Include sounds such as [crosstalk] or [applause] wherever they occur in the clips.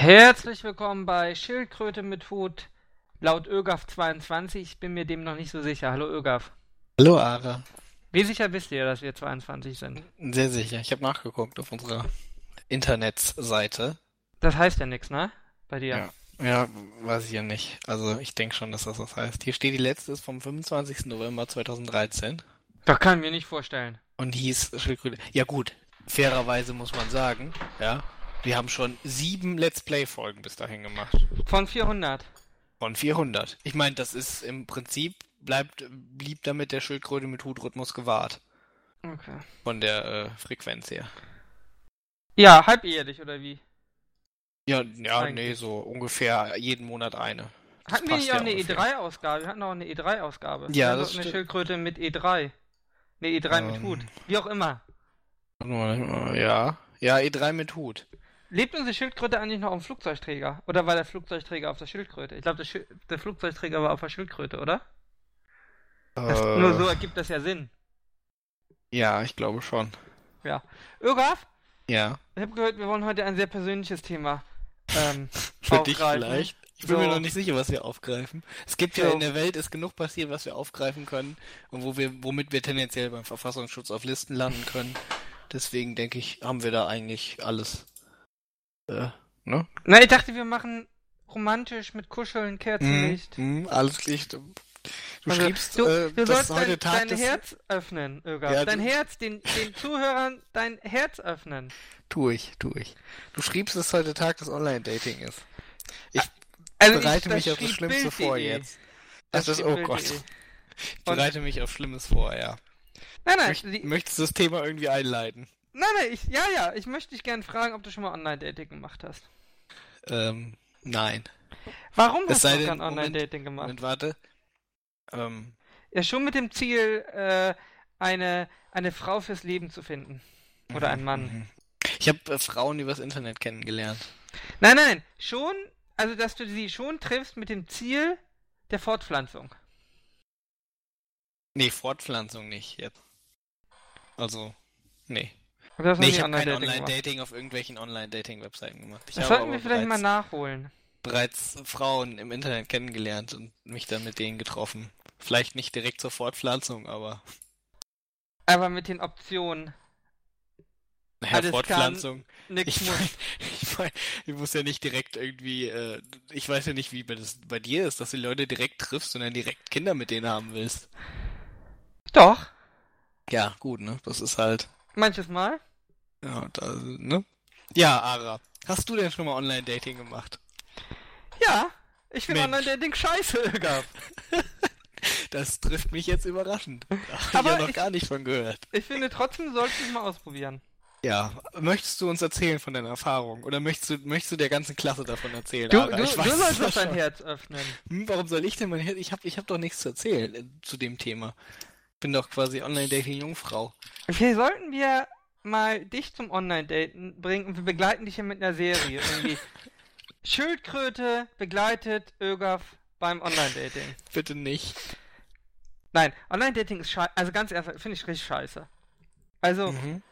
Herzlich willkommen bei Schildkröte mit Hut laut ÖGAF 22. Ich bin mir dem noch nicht so sicher. Hallo ÖGAF. Hallo Ara. Wie sicher wisst ihr, dass wir 22 sind? Sehr sicher. Ich habe nachgeguckt auf unserer Internetseite. Das heißt ja nichts, ne? Bei dir. Ja. ja, weiß ich ja nicht. Also ich denke schon, dass das was heißt. Hier steht, die letzte ist vom 25. November 2013 Das kann ich mir nicht vorstellen. und hieß Schildkröte. Ja gut, fairerweise muss man sagen, ja, wir haben schon sieben Let's Play-Folgen bis dahin gemacht. Von 400. Von 400. Ich meine, das ist im Prinzip, bleibt, blieb damit der Schildkröte mit Hutrhythmus gewahrt. Okay. Von der äh, Frequenz her. Ja, halbehrlich oder wie? Ja, ja, Eigentlich. nee, so ungefähr jeden Monat eine. Das Hatten wir nicht auch ja eine ungefähr. E3-Ausgabe? Wir hatten auch eine E3-Ausgabe. Ja, das doch eine. Schildkröte mit E3. Ne, E3 mit Ähm. Hut. Wie auch immer. Ja, ja, E3 mit Hut. Lebt unsere Schildkröte eigentlich noch auf dem Flugzeugträger? Oder war der Flugzeugträger auf der Schildkröte? Ich glaube, der, Schil- der Flugzeugträger war auf der Schildkröte, oder? Das, Äh, Nur so ergibt das ja Sinn. Ja, ich glaube schon. Ögaf, Ja. ich habe gehört, wir wollen heute ein sehr persönliches Thema ähm, [laughs] Für dich aufgreifen. vielleicht. Ich bin mir So. noch nicht sicher, was wir aufgreifen. Es gibt ja So. in der Welt ist genug passiert, was wir aufgreifen können und wo wir, womit wir tendenziell beim Verfassungsschutz auf Listen landen können. Deswegen denke ich, haben wir da eigentlich alles. Äh, ne? Na, ich dachte, wir machen romantisch mit Kuscheln, Kerzenlicht. Mhm, alles Licht. Du Also, schriebst, du, äh, du das sollst ist heute dein, Tag dein. Herz öffnen, Ögaf. Ja, dein Herz, den, den Zuhörern dein Herz öffnen. Tu ich, tu ich. Du schriebst, dass heute Tag des Online-Dating ist. Ich Also bereite ich, mich auf das Schlimmste vor Bild.de. jetzt. Das ist, schrieb oh. Gott. Ich Und- bereite mich auf Schlimmes vor, ja. Nein, nein, Möcht, die, möchtest du das Thema irgendwie einleiten? Nein, nein, ich, ja, ja, ich möchte dich gerne fragen, ob du schon mal Online-Dating gemacht hast. Ähm, nein. Warum Es hast du kein Online-Dating gemacht? Moment, warte. Ähm, Ja, schon mit dem Ziel, äh, eine, eine Frau fürs Leben zu finden. Oder mhm, einen Mann. mhm. Ich habe äh, Frauen übers Internet kennengelernt. Nein, nein, schon, also dass du sie schon triffst mit dem Ziel der Fortpflanzung. Nee, Fortpflanzung nicht jetzt. Also, nee. Oder Nee, ich habe kein Online-Dating auf irgendwelchen Online-Dating-Webseiten gemacht. Ich Das sollten wir vielleicht mal nachholen. bereits Frauen im Internet kennengelernt und mich dann mit denen getroffen. Vielleicht nicht direkt zur Fortpflanzung, aber Aber mit den Optionen. naja, Alles Fortpflanzung. Nix Ich meine, ich, mein, ich muss ja nicht direkt irgendwie, äh, ich weiß ja nicht, wie bei das bei dir ist, dass du Leute direkt triffst und dann direkt Kinder mit denen haben willst. Doch, Ja, gut, ne? Das ist halt, manches Mal. Ja, da, ne? Ja, Ara, hast du denn schon mal Online-Dating gemacht? Ja, ich finde. Online-Dating scheiße, Gab. [laughs] Das trifft mich jetzt überraschend. Da hab ich Aber ja noch ich- gar nicht von gehört. Ich finde trotzdem, du solltest es mal ausprobieren. Ja, möchtest du uns erzählen von deiner Erfahrung? Oder möchtest du, möchtest du der ganzen Klasse davon erzählen? Du, Ara? du, Ich du weiß es sollst doch dein schon. Herz öffnen. Hm, warum soll ich denn mein Herz? Ich hab, ich hab doch nichts zu erzählen äh, zu dem Thema. Bin doch quasi Online-Dating-Jungfrau. Okay, sollten wir mal dich zum Online-Daten bringen und wir begleiten dich hier mit einer Serie. Irgendwie. [laughs] Schildkröte begleitet Ögaf beim Online-Dating. [laughs] Bitte nicht. Nein, Online-Dating ist scheiße. Also ganz ehrlich, finde ich richtig scheiße. Also, Mhm.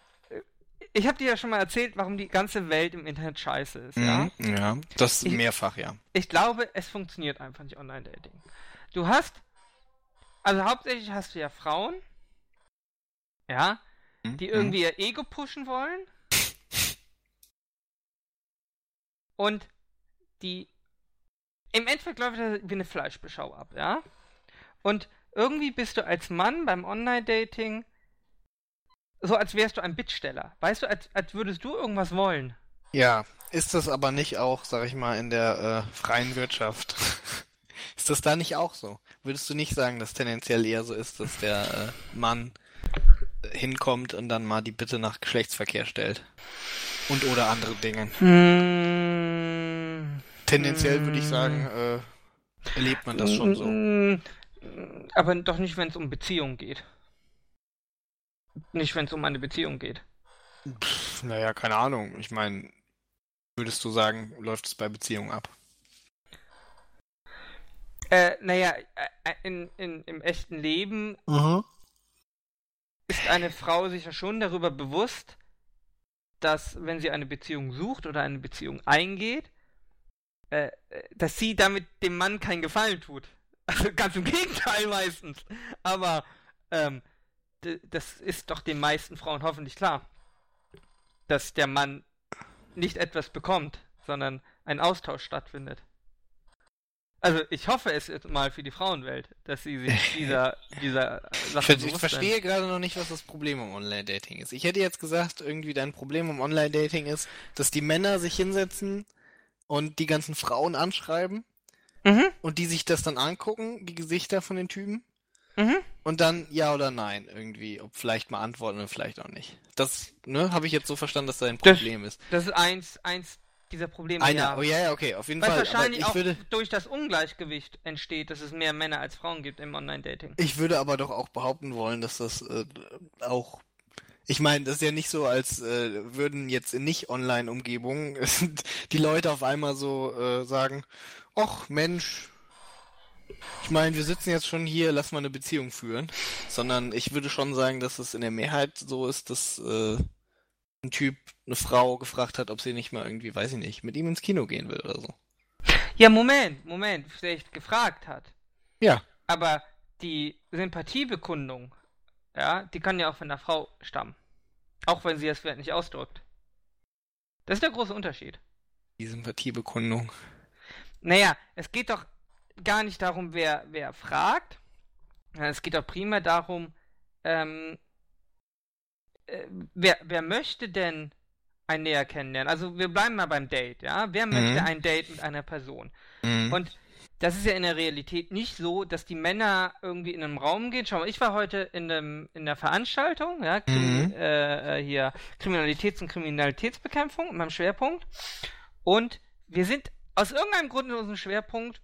ich habe dir ja schon mal erzählt, warum die ganze Welt im Internet scheiße ist, ja? Mhm. Ja, das Ich- mehrfach, ja. Ich glaube, es funktioniert einfach nicht Online-Dating. Du hast, also hauptsächlich hast du ja Frauen, ja. Die irgendwie ihr Ego pushen wollen und die im Endeffekt läuft das wie eine Fleischbeschau ab, ja? Und irgendwie bist du als Mann beim Online-Dating so, als wärst du ein Bittsteller. Weißt du, als, als würdest du irgendwas wollen. Ja, ist das aber nicht auch, sag ich mal, in der äh, freien Wirtschaft? [laughs] ist das da nicht auch so? Würdest du nicht sagen, dass tendenziell eher so ist, dass der äh, Mann hinkommt und dann mal die Bitte nach Geschlechtsverkehr stellt? Und oder andere Dinge. Hm. Tendenziell würde ich sagen, äh, erlebt man das schon so. Mm, Aber doch nicht, wenn es um Beziehungen geht. Nicht, wenn es um eine Beziehung geht. Pff, naja, keine Ahnung. Ich meine, würdest du sagen, läuft es bei Beziehungen ab? Äh, naja, äh, in, in, im echten Leben Mhm. Ist eine Frau sich ja schon darüber bewusst, dass wenn sie eine Beziehung sucht oder eine Beziehung eingeht, äh, dass sie damit dem Mann keinen Gefallen tut. [laughs] Also ganz im Gegenteil meistens. Aber ähm, das ist doch den meisten Frauen hoffentlich klar, dass der Mann nicht etwas bekommt, sondern ein Austausch stattfindet. Also ich hoffe es jetzt mal für die Frauenwelt, dass sie sich [laughs] dieser, dieser Sache Ich, ich verstehe gerade noch nicht, was das Problem im Online-Dating ist. Ich hätte jetzt gesagt, irgendwie dein Problem im Online-Dating ist, dass die Männer sich hinsetzen und die ganzen Frauen anschreiben mhm. und die sich das dann angucken, die Gesichter von den Typen. Mhm. Und dann ja oder nein irgendwie, ob vielleicht mal antworten oder vielleicht auch nicht. Das, ne, habe ich jetzt so verstanden, dass da ein Problem das, ist. Das ist eins, eins dieser Probleme. Einer, ja. oh ja, ja, okay, auf jeden Weil Fall. wahrscheinlich auch würde... durch das Ungleichgewicht entsteht, dass es mehr Männer als Frauen gibt im Online-Dating. Ich würde aber doch auch behaupten wollen, dass das äh, auch ich meine, das ist ja nicht so, als äh, würden jetzt in nicht-Online-Umgebungen [laughs] die Leute auf einmal so äh, sagen, ach Mensch, ich meine, wir sitzen jetzt schon hier, lass mal eine Beziehung führen. Sondern ich würde schon sagen, dass es in der Mehrheit so ist, dass äh, ein Typ eine Frau gefragt hat, ob sie nicht mal irgendwie, weiß ich nicht, mit ihm ins Kino gehen will oder so. Ja, Moment, Moment, vielleicht gefragt hat. Ja. Aber die Sympathiebekundung, ja, die kann ja auch von der Frau stammen. Auch wenn sie es vielleicht nicht ausdrückt. Das ist der große Unterschied. Die Sympathiebekundung. Naja, es geht doch gar nicht darum, wer, wer fragt. Es geht doch primär darum, ähm, äh, wer, wer möchte denn ein näher kennenlernen? Also wir bleiben mal beim Date, ja? Wer mhm. möchte ein Date mit einer Person? Mhm. Und das ist ja in der Realität nicht so, dass die Männer irgendwie in einem Raum gehen. Schau mal, ich war heute in, einem, in der Veranstaltung, ja, mhm. äh, äh, hier Kriminalitäts- und Kriminalitätsbekämpfung, in meinem Schwerpunkt. Und wir sind aus irgendeinem Grund in unserem Schwerpunkt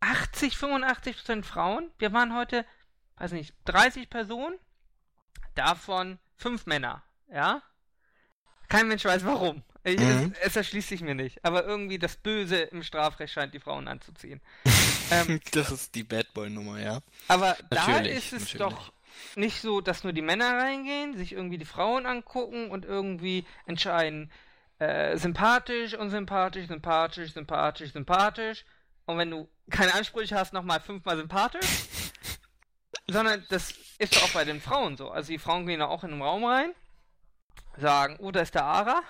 80, 85 Prozent Frauen. Wir waren heute, weiß nicht, 30 Personen, davon fünf Männer, ja? Kein Mensch weiß warum. Ich, mhm. es, es, erschließt sich mir nicht. Aber irgendwie das Böse im Strafrecht scheint die Frauen anzuziehen. [laughs] ähm, das ist die Bad Boy-Nummer, ja. Aber natürlich, da ist es natürlich. doch nicht so, dass nur die Männer reingehen, sich irgendwie die Frauen angucken und irgendwie entscheiden, äh, sympathisch, unsympathisch, sympathisch, sympathisch, sympathisch. Und wenn du keine Ansprüche hast, nochmal fünfmal sympathisch. [laughs] sondern das ist doch auch bei den Frauen so. Also die Frauen gehen auch in den Raum rein, sagen, oh, da ist der Ara.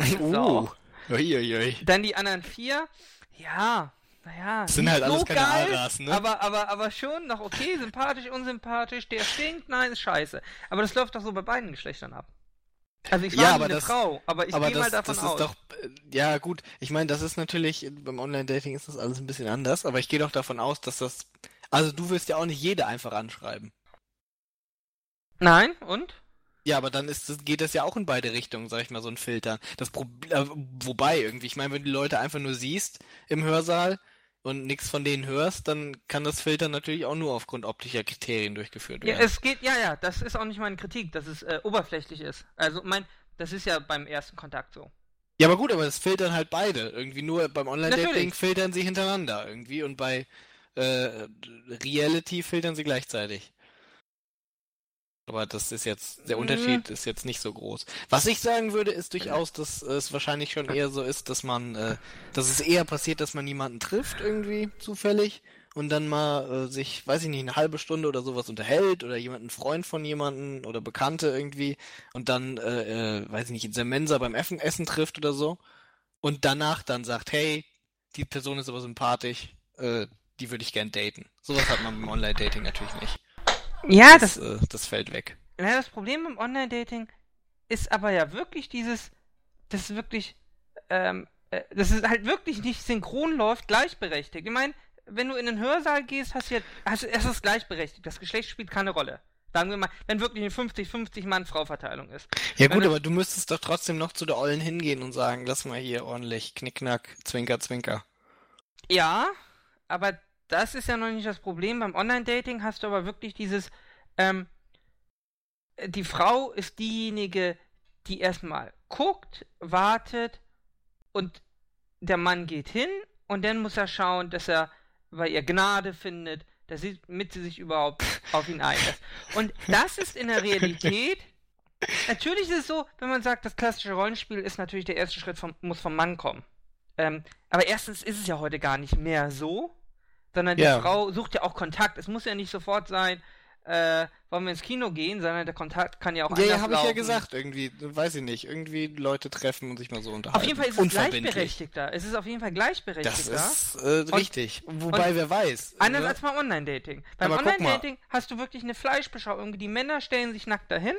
Nicht [laughs] uh, so. Uiuiui. Dann die anderen vier, ja, naja. Das sind halt alles so keine geil, Aras, ne? Aber, aber, aber schon noch okay, sympathisch, unsympathisch, der stinkt, nein, ist scheiße. Aber das läuft doch so bei beiden Geschlechtern ab. Also ich war ja, aber eine das, Frau, aber ich gehe mal davon das aus. Doch, äh, ja gut, ich meine, das ist natürlich, beim Online-Dating ist das alles ein bisschen anders, aber ich gehe doch davon aus, dass das, also du wirst ja auch nicht jede einfach anschreiben. Nein, und? Ja, aber dann ist geht das ja auch in beide Richtungen, sag ich mal, so ein Filtern. Das Pro äh, wobei irgendwie, ich meine, wenn du die Leute einfach nur siehst im Hörsaal, und nichts von denen hörst, dann kann das Filtern natürlich auch nur aufgrund optischer Kriterien durchgeführt werden. Ja, es geht, ja, ja, das ist auch nicht meine Kritik, dass es äh, oberflächlich ist. Also, mein, das ist ja beim ersten Kontakt so. Ja, aber gut, aber das filtern halt beide. Irgendwie nur beim Online-Dating filtern sie hintereinander irgendwie und bei äh, Reality filtern sie gleichzeitig. Aber das ist jetzt, der mhm. Unterschied ist jetzt nicht so groß. Was ich sagen würde, ist durchaus, dass es wahrscheinlich schon eher so ist, dass man, äh, dass es eher passiert, dass man jemanden trifft irgendwie zufällig und dann mal äh, sich, weiß ich nicht, eine halbe Stunde oder sowas unterhält oder jemanden Freund von jemanden oder Bekannte irgendwie und dann, äh, äh, weiß ich nicht, in der Mensa beim Essen, Essen trifft oder so und danach dann sagt, hey, die Person ist aber sympathisch, äh, die würde ich gern daten. Sowas hat man beim Online-Dating natürlich nicht. Ja, das, das, äh, das fällt weg. Ja, das Problem beim Online-Dating ist aber ja wirklich dieses, das ist wirklich, ähm, äh, dass es halt wirklich nicht synchron läuft, gleichberechtigt. Ich meine, wenn du in den Hörsaal gehst, hast du ja, hast, es ist gleichberechtigt. Das Geschlecht spielt keine Rolle. Sagen wir mal, wenn wirklich eine 50-50 Mann-Frau-Verteilung ist. Ja gut, aber du müsstest doch trotzdem noch zu der Ollen hingehen und sagen, lass mal hier ordentlich Knickknack, Zwinker, Zwinker. Ja, aber das ist ja noch nicht das Problem. Beim Online-Dating hast du aber wirklich dieses, ähm, die Frau ist diejenige, die erstmal guckt, wartet und der Mann geht hin und dann muss er schauen, dass er bei ihr Gnade findet, damit sie sich überhaupt [laughs] auf ihn einlässt. Und das ist in der Realität Natürlich ist es so, wenn man sagt, das klassische Rollenspiel ist natürlich der erste Schritt vom, muss vom Mann kommen. ähm, aber erstens ist es ja heute gar nicht mehr so, sondern die Ja. Frau sucht ja auch Kontakt. Es muss ja nicht sofort sein, äh, wollen wir ins Kino gehen, sondern der Kontakt kann ja auch Ja, ja, anders habe ich ja gesagt, irgendwie, weiß ich nicht, irgendwie Leute treffen und sich mal so unterhalten. Auf jeden Fall ist es gleichberechtigter. Es ist auf jeden Fall Das gleichberechtigter. ist äh, richtig. Wobei, wer weiß. Anders ne? als beim Online-Dating. Beim. Online-Dating hast du wirklich eine Fleischbeschau. Irgendwie die Männer stellen sich nackt dahin.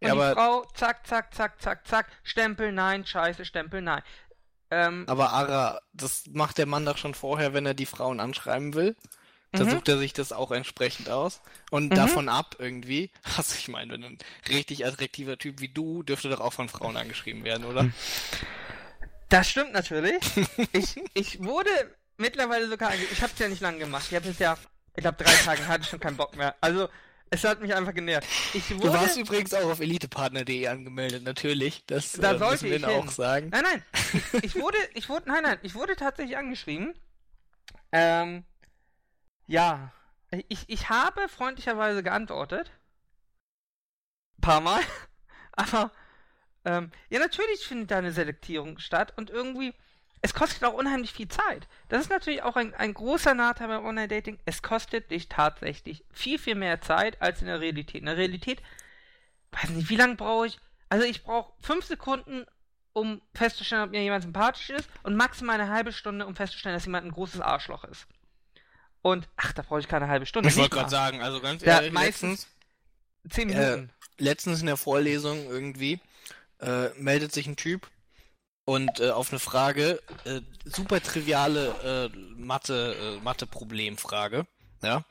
Und Ja, die Frau, zack, zack, zack, zack, zack, Stempel, nein, scheiße, Stempel, nein. Ähm, Aber Ara, das macht der Mann doch schon vorher, wenn er die Frauen anschreiben will. Da Mhm. sucht er sich das auch entsprechend aus. Und Mhm. davon ab irgendwie. [laughs] Also ich meine, wenn ein richtig attraktiver Typ wie du dürfte doch auch von Frauen angeschrieben werden, oder? Mhm. das stimmt natürlich. ich, ich wurde mittlerweile sogar, ange- ich habe es ja nicht lange gemacht. Ich habe es ja, ich glaube drei Tagen hatte ich schon keinen Bock mehr. Also, es hat mich einfach genervt. Ich Du wurde, warst übrigens auch auf elitepartner.de angemeldet, natürlich. Das Da äh, sollte müssen wir ich auch sagen. Nein, nein. Ich, [laughs] ich wurde, ich wurde, nein, nein, ich wurde tatsächlich angeschrieben. Ähm, ja. Ich, ich habe freundlicherweise geantwortet. Paar Mal. [laughs] Aber, ähm, ja, natürlich findet da eine Selektierung statt und irgendwie, es kostet auch unheimlich viel Zeit. Das ist natürlich auch ein, ein großer Nachteil beim Online-Dating. Es kostet dich tatsächlich viel, viel mehr Zeit als in der Realität. In der Realität, weiß nicht, wie lange brauche ich? Also ich brauche fünf Sekunden, um festzustellen, ob mir jemand sympathisch ist und maximal eine halbe Stunde, um festzustellen, dass jemand ein großes Arschloch ist. Und, ach, da brauche ich keine halbe Stunde. Ich wollte gerade sagen, also ganz Ja, ehrlich, meistens Zehn äh, Minuten. letztens in der Vorlesung irgendwie äh, meldet sich ein Typ und äh, auf eine Frage, äh, super triviale äh, Mathe, äh, Mathe-Problemfrage, ja,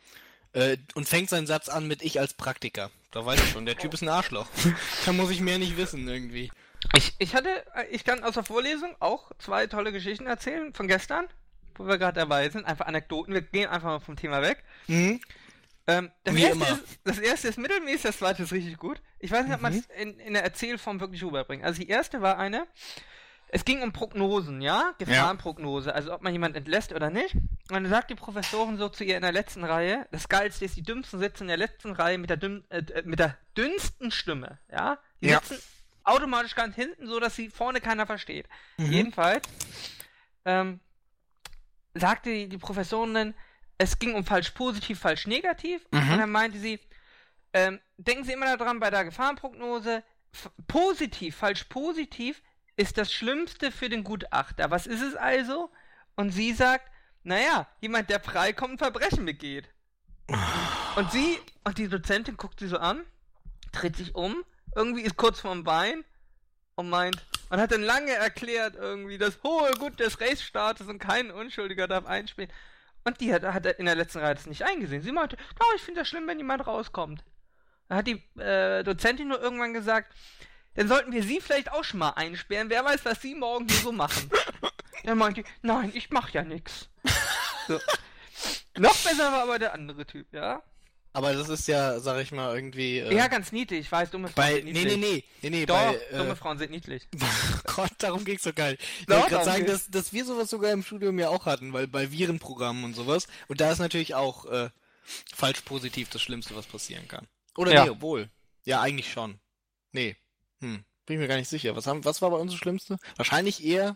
äh, und fängt seinen Satz an mit ich als Praktiker. Da weiß ich schon, der Typ ist ein Arschloch. [laughs] da muss ich mehr nicht wissen irgendwie. Ich, ich hatte, äh, ich kann aus der Vorlesung auch zwei tolle Geschichten erzählen von gestern, wo wir gerade dabei sind. Einfach Anekdoten. Wir gehen einfach mal vom Thema weg. Mhm. Ähm, das, Wie erste immer. Ist, das erste ist mittelmäßig, das zweite ist richtig gut. Ich weiß nicht, ob man Mhm. es in, in der Erzählform wirklich rüberbringt. Also die erste war eine, es ging um Prognosen, ja? Gefahrenprognose, also ob man jemand entlässt oder nicht. Und dann sagt die Professorin so zu ihr in der letzten Reihe, das Geilste ist, die Dümmsten sitzen in der letzten Reihe mit der, dünn, äh, mit der dünnsten Stimme, ja? Die Ja. sitzen automatisch ganz hinten, so dass sie vorne keiner versteht. Mhm. Jedenfalls ähm, sagte die, die Professorin dann, es ging um falsch positiv, falsch negativ. Mhm. Und dann meinte sie, ähm, denken Sie immer daran bei der Gefahrenprognose, positiv, falsch positiv ist das Schlimmste für den Gutachter. Was ist es also? Und sie sagt, naja, jemand, der freikommt, ein Verbrechen begeht. Und sie, und die Dozentin guckt sie so an, dreht sich um, irgendwie ist kurz vorm Bein und meint, man hat dann lange erklärt irgendwie das hohe Gut des Rechtsstaates und kein Unschuldiger darf einspielen. Und die hat, hat in der letzten Reihe das nicht eingesehen. Sie meinte, oh, ich finde das schlimm, wenn jemand rauskommt. Da hat die äh, Dozentin nur irgendwann gesagt, dann sollten wir sie vielleicht auch schon mal einsperren. Wer weiß, was sie morgen hier so machen. [laughs] dann meinte die, nein, ich mach ja nix. So. Noch besser war aber der andere Typ, ja? Aber das ist ja, sag ich mal, irgendwie. Äh, Ja, ganz niedlich. Ich weiß, dumme Frauen bei. sind Nee, niedlich. nee, nee. Nee, nee, Doch, bei. Äh, dumme Frauen sind niedlich. [laughs] Gott, darum ging's doch gar nicht. Ich wollte gerade sagen, dass, dass wir sowas sogar im Studium ja auch hatten, weil bei Virenprogrammen und sowas. Und da ist natürlich auch äh, falsch positiv das Schlimmste, was passieren kann. Oder Ja. nee, obwohl. Ja, eigentlich schon. Nee. Hm. Bin ich mir gar nicht sicher. Was, haben, was war bei uns das Schlimmste? Wahrscheinlich eher.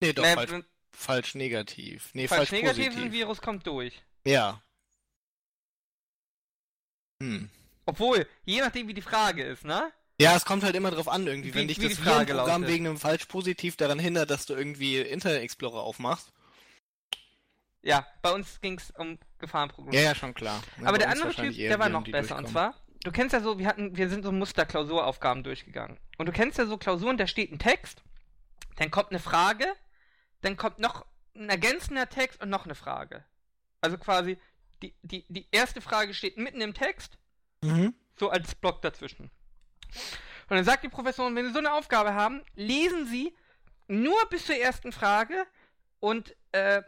Nee, doch, Nee, falsch, wenn- falsch negativ. Nee, falsch falsch, negativ, positiv. ein Virus kommt durch. Ja. Hm. Obwohl, je nachdem, wie die Frage ist, ne? Ja, es kommt halt immer drauf an, irgendwie. Wie- Wenn dich das lautet. wegen einem falsch positiv daran hindert, dass du irgendwie Internet Explorer aufmachst. Ja, bei uns ging es um Gefahrenprognose. Ja, ja, schon klar. Ne, Aber der andere Typ, der war noch besser. Und zwar, du kennst ja so, wir hatten, wir sind so Musterklausuraufgaben durchgegangen. Und du kennst ja so Klausuren, da steht ein Text, dann kommt eine Frage, dann kommt noch ein ergänzender Text und noch eine Frage. Also quasi, die, die, die erste Frage steht mitten im Text, Mhm. so als Block dazwischen. Und dann sagt die Professorin, wenn Sie so eine Aufgabe haben, lesen Sie nur bis zur ersten Frage und äh,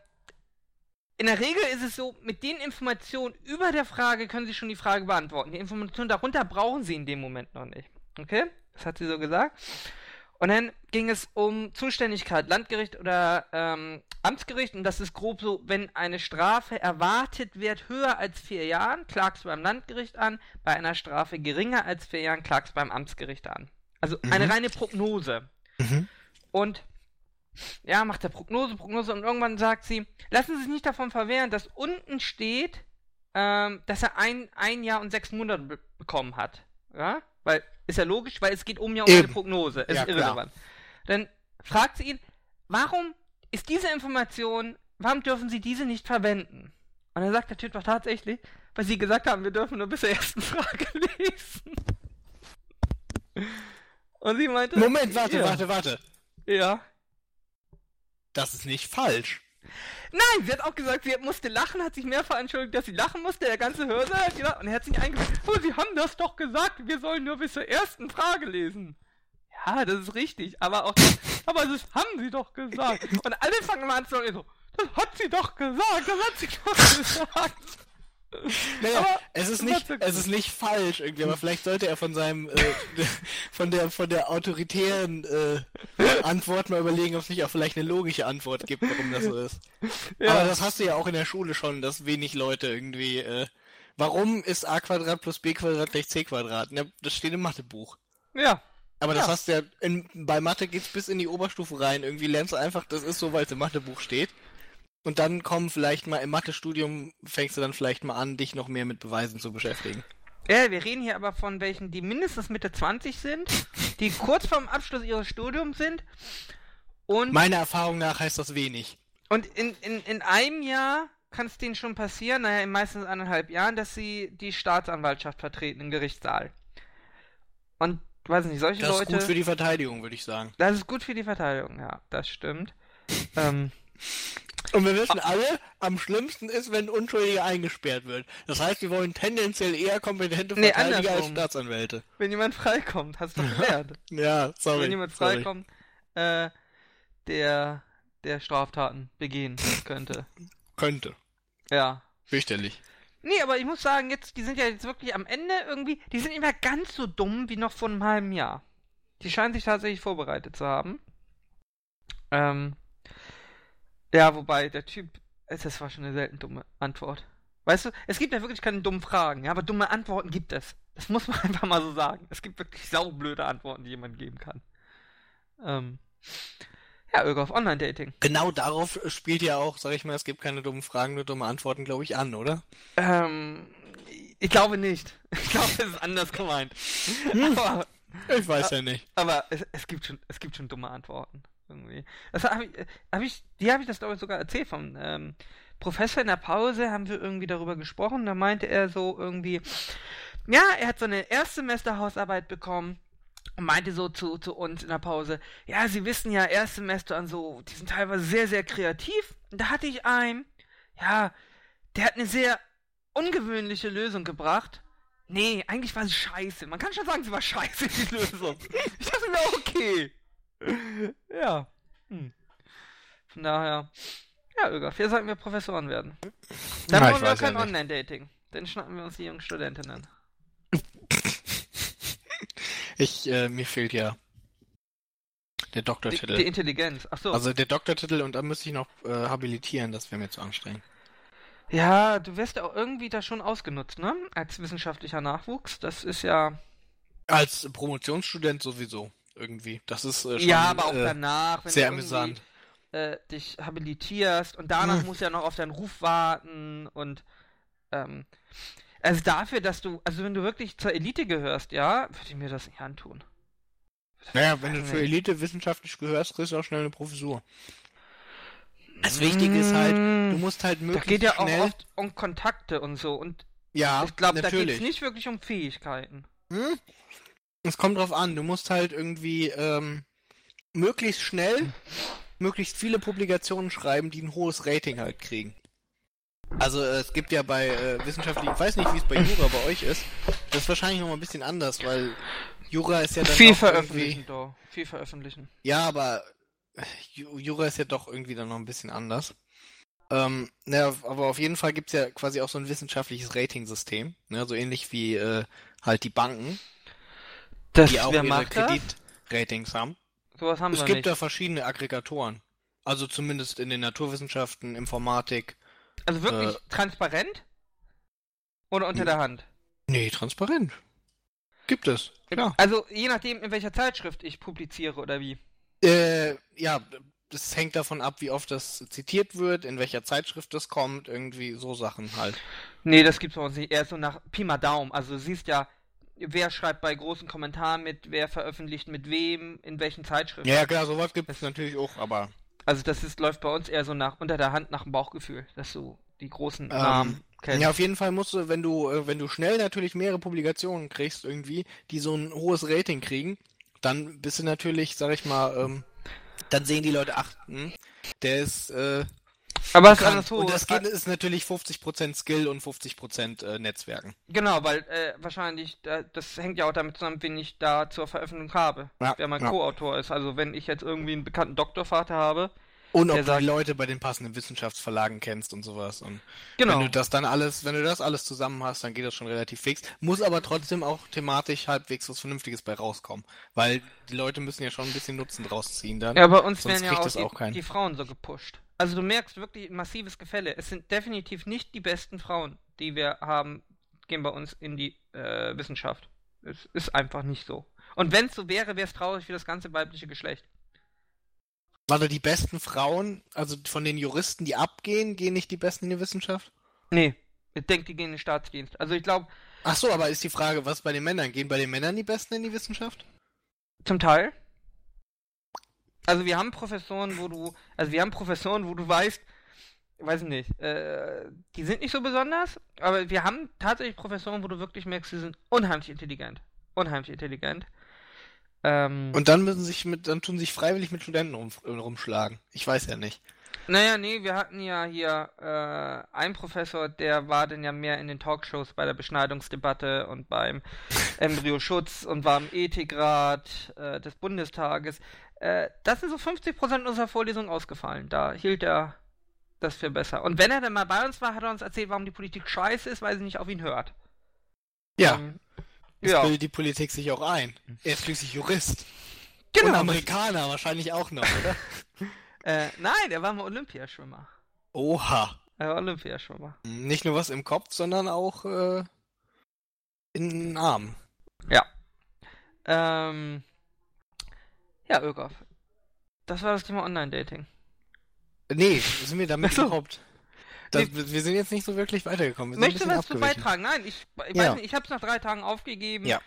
in der Regel ist es so, mit den Informationen über der Frage können Sie schon die Frage beantworten. Die Informationen darunter brauchen Sie in dem Moment noch nicht. Okay? Das hat sie so gesagt. Und dann ging es um Zuständigkeit, Landgericht oder ähm, Amtsgericht. Und das ist grob so, wenn eine Strafe erwartet wird höher als vier Jahren, klagst du beim Landgericht an. Bei einer Strafe geringer als vier Jahren, klagst du beim Amtsgericht an. Also eine Mhm. reine Prognose. Mhm. Und ja, macht er Prognose, Prognose und irgendwann sagt sie, lassen Sie sich nicht davon verwehren, dass unten steht, ähm, dass er ein, ein Jahr und sechs Monate be bekommen hat. Ja? Weil, ist ja logisch, weil es geht um ja um Eben. eine Prognose. Ist Ja, klar. irrelevant. Dann fragt sie ihn, warum ist diese Information, warum dürfen Sie diese nicht verwenden? Und dann sagt der Typ doch tatsächlich, weil Sie gesagt haben, wir dürfen nur bis zur ersten [laughs] Frage lesen. Und sie meinte, Moment, warte, ja, warte, warte. Ja. Das ist nicht falsch. Nein, sie hat auch gesagt, sie musste lachen, hat sich mehrfach entschuldigt, dass sie lachen musste. Der ganze Hörsaal hat gelacht und er hat sich eingefügt. Oh, sie haben das doch gesagt, wir sollen nur bis zur ersten Frage lesen. Ja, das ist richtig, aber auch das, aber das haben sie doch gesagt. Und alle fangen immer an zu sagen, so, das hat sie doch gesagt, das hat sie doch [laughs] gesagt. Naja, Aber es ist nicht, es ist nicht falsch irgendwie, aber vielleicht sollte er von seinem, äh, [laughs] von der, von der autoritären äh, Antwort mal überlegen, ob es nicht auch vielleicht eine logische Antwort gibt, warum das so ist. Aber das hast du ja auch in der Schule schon, dass wenig Leute irgendwie, äh, warum ist a Quadrat plus b Quadrat gleich c Quadrat? Ja, das steht im Mathebuch. ja. Aber das Ja. hast du ja, in, bei Mathe geht's bis in die Oberstufe rein. Irgendwie lernst du einfach, das ist so, weil es im Mathebuch steht. Und dann kommen vielleicht mal im Mathestudium, fängst du dann vielleicht mal an, dich noch mehr mit Beweisen zu beschäftigen. Ja, wir reden hier aber von welchen, die mindestens Mitte 20 sind, die kurz vorm Abschluss ihres Studiums sind und Meiner Erfahrung nach heißt das wenig. Und in, in, in einem Jahr kann es denen schon passieren, naja, in meistens eineinhalb Jahren, dass sie die Staatsanwaltschaft vertreten im Gerichtssaal. Und, weiß nicht, solche Das Leute. ist gut für die Verteidigung, würde ich sagen. das ist gut für die Verteidigung, ja, das stimmt. ähm, Und wir wissen alle, am schlimmsten ist, wenn ein Unschuldiger eingesperrt wird. Das heißt, wir wollen tendenziell eher kompetente Nee, Verteidiger als andersrum. Staatsanwälte. wenn jemand freikommt, hast du doch gelernt. [laughs] Ja, sorry. wenn jemand freikommt, äh, der, der Straftaten begehen könnte. Könnte. Ja. Fürchterlich. Nee, aber ich muss sagen, jetzt, die sind ja jetzt wirklich am Ende irgendwie, die sind nicht mehr ganz so dumm wie noch vor einem halben Jahr. Die scheinen sich tatsächlich vorbereitet zu haben. Ähm, ja, wobei, der Typ, es- das war schon eine selten dumme Antwort. Weißt du, es gibt ja wirklich keine dummen Fragen, ja, aber dumme Antworten gibt es. Das muss man [laughs] einfach mal so sagen. Es gibt wirklich saublöde Antworten, die jemand geben kann. Ähm, ja, Irgoff Online-Dating. Genau darauf spielt ja auch, sag ich mal, es gibt keine dummen Fragen, nur dumme Antworten, glaube ich, an, oder? Ähm, ich glaube nicht. [laughs] Ich glaube, es ist anders gemeint. Aber Ich weiß ja nicht. Aber es, es gibt schon, es gibt schon dumme Antworten irgendwie. Das habe ich, äh, hab ich, die habe ich das glaube ich sogar erzählt vom ähm, Professor in der Pause haben wir irgendwie darüber gesprochen. Da meinte er so irgendwie, ja, er hat so eine Erstsemesterhausarbeit bekommen und meinte so zu, zu uns in der Pause, ja, Sie wissen ja, Erstsemester und so, die sind teilweise sehr, sehr kreativ. Und da hatte ich einen, ja, der hat eine sehr ungewöhnliche Lösung gebracht. Nee, eigentlich war sie scheiße. Man kann schon sagen, sie war scheiße, die Lösung. Ich dachte mir, okay. [laughs] Ja. Hm. Von daher. Ja, Ögaf, hier sollten wir Professoren werden. Dann Na, wollen ich wir ja kein nicht. Online-Dating. Dann schnappen wir uns die jungen Studentinnen. [laughs] Ich, äh, mir fehlt ja der Die, Doktortitel. die Intelligenz. Ach so. Also der Doktortitel und dann müsste ich noch äh, habilitieren, das wäre mir zu anstrengend. ja, du wirst ja auch irgendwie da schon ausgenutzt, ne? Als wissenschaftlicher Nachwuchs. Das ist ja. Als Promotionsstudent sowieso, irgendwie. Das ist äh, schon ja, aber auch äh, danach, wenn sehr du amüsant. äh, dich habilitierst und danach Hm. musst du ja noch auf deinen Ruf warten und ähm, also dafür, dass du, also wenn du wirklich zur Elite gehörst, ja, würde ich mir das nicht antun. Naja, wenn du für Elite wissenschaftlich gehörst, kriegst du auch schnell eine Professur. Das Wichtige ist halt, du musst halt Da möglichst geht ja auch schnell... oft um Kontakte und so und ja, ich glaube, da geht natürlich. es nicht wirklich um Fähigkeiten. Hm? Es kommt drauf an, du musst halt irgendwie ähm, möglichst schnell, möglichst viele Publikationen schreiben, die ein hohes Rating halt kriegen. Also äh, es gibt ja bei äh, wissenschaftlichen, ich weiß nicht, wie es bei Jura bei euch ist, das ist wahrscheinlich noch mal ein bisschen anders, weil Jura ist ja dann Viel veröffentlichen, irgendwie... doch. Viel veröffentlichen. Ja, aber äh, Ju- Jura ist ja doch irgendwie dann noch ein bisschen anders. Ähm, naja, aber auf jeden Fall gibt's ja quasi auch so ein wissenschaftliches Rating-System, ne, so ähnlich wie äh, halt die Banken, Das, die auch ihre? Kreditratings haben. Sowas haben Es wir gibt nicht. da verschiedene Aggregatoren. Also zumindest in den Naturwissenschaften, Informatik. Also wirklich äh, transparent? Oder unter der Hand? Nee, transparent. Gibt es. Klar. Also je nachdem, in welcher Zeitschrift ich publiziere oder wie. Äh, ja, das hängt davon ab, wie oft das zitiert wird, in welcher Zeitschrift das kommt, irgendwie so Sachen halt. Nee, das gibt's bei uns nicht. Eher so nach Pi mal Daumen. Also du siehst ja, wer schreibt bei großen Kommentaren mit, wer veröffentlicht mit wem, in welchen Zeitschriften. Ja, klar, sowas gibt es natürlich auch, aber. Also das ist, läuft bei uns eher so nach unter der Hand nach dem Bauchgefühl, dass du die großen Namen Ähm, kennst. ja, auf jeden Fall musst du, wenn du, äh, wenn du schnell natürlich mehrere Publikationen kriegst, irgendwie, die so ein hohes Rating kriegen, dann bist du natürlich, sag ich mal, ähm, dann sehen die Leute, ach, hm, der ist, äh, Aber es ist so. Und das geht, ist natürlich 50% Skill und 50% äh, Netzwerken. Genau, weil äh, wahrscheinlich, das hängt ja auch damit zusammen, wen ich da zur Veröffentlichung habe. Ja, wer mein ja. Co-Autor ist. Also wenn ich jetzt irgendwie einen bekannten Doktorvater habe. Und ob du sagt- die Leute bei den passenden Wissenschaftsverlagen kennst und sowas. Und Genau. wenn du das dann alles, wenn du das alles zusammen hast, dann geht das schon relativ fix. Muss aber trotzdem auch thematisch halbwegs was Vernünftiges bei rauskommen. Weil die Leute müssen ja schon ein bisschen Nutzen draus ziehen dann. Ja, bei uns Sonst werden ja kriegt auch, das die, auch keinen. die Frauen so gepusht. Also du merkst wirklich ein massives Gefälle. Es sind definitiv nicht die besten Frauen, die wir haben, gehen bei uns in die äh, Wissenschaft. Es ist einfach nicht so. Und wenn es so wäre, wäre es traurig für das ganze weibliche Geschlecht. Warte, die besten Frauen, also von den Juristen, die abgehen, gehen nicht die besten in die Wissenschaft? Nee, ich denke, die gehen in den Staatsdienst. Also ich glaube, Ach so, aber ist die Frage, was bei den Männern? Gehen bei den Männern die besten in die Wissenschaft? Zum Teil. Also wir haben Professoren, wo du, also wir haben Professoren, wo du weißt, weiß ich nicht, äh, die sind nicht so besonders, aber wir haben tatsächlich Professoren, wo du wirklich merkst, sie sind unheimlich intelligent. Unheimlich intelligent. Ähm, Und dann müssen sich mit, dann tun sich freiwillig mit Studenten rum, rumschlagen. Ich weiß ja nicht. naja, nee, wir hatten ja hier äh, einen Professor, der war dann ja mehr in den Talkshows bei der Beschneidungsdebatte und beim [laughs] Embryoschutz und war im Ethikrat äh, des Bundestages. Äh, das sind so 50% unserer Vorlesung ausgefallen. Da hielt er das für besser. Und wenn er dann mal bei uns war, hat er uns erzählt, warum die Politik scheiße ist, weil sie nicht auf ihn hört. Ja, Ähm, jetzt ja, bildet die Politik sich auch ein. Er ist schließlich Jurist. Und genau. Amerikaner wahrscheinlich auch noch, oder? [laughs] Äh, nein, er war mal Olympiaschwimmer. Oha. Er war Olympiaschwimmer. Nicht nur was im Kopf, sondern auch äh, in den Armen. Ähm, ja, Ökoff. Das war das Thema Online-Dating. Nee, sind wir damit überhaupt? Das, Wir sind jetzt nicht so wirklich weitergekommen. Wir Möchtest du was zu beitragen? Nein, ich, ich Ja. nicht, ich habe es nach drei Tagen aufgegeben. Ja.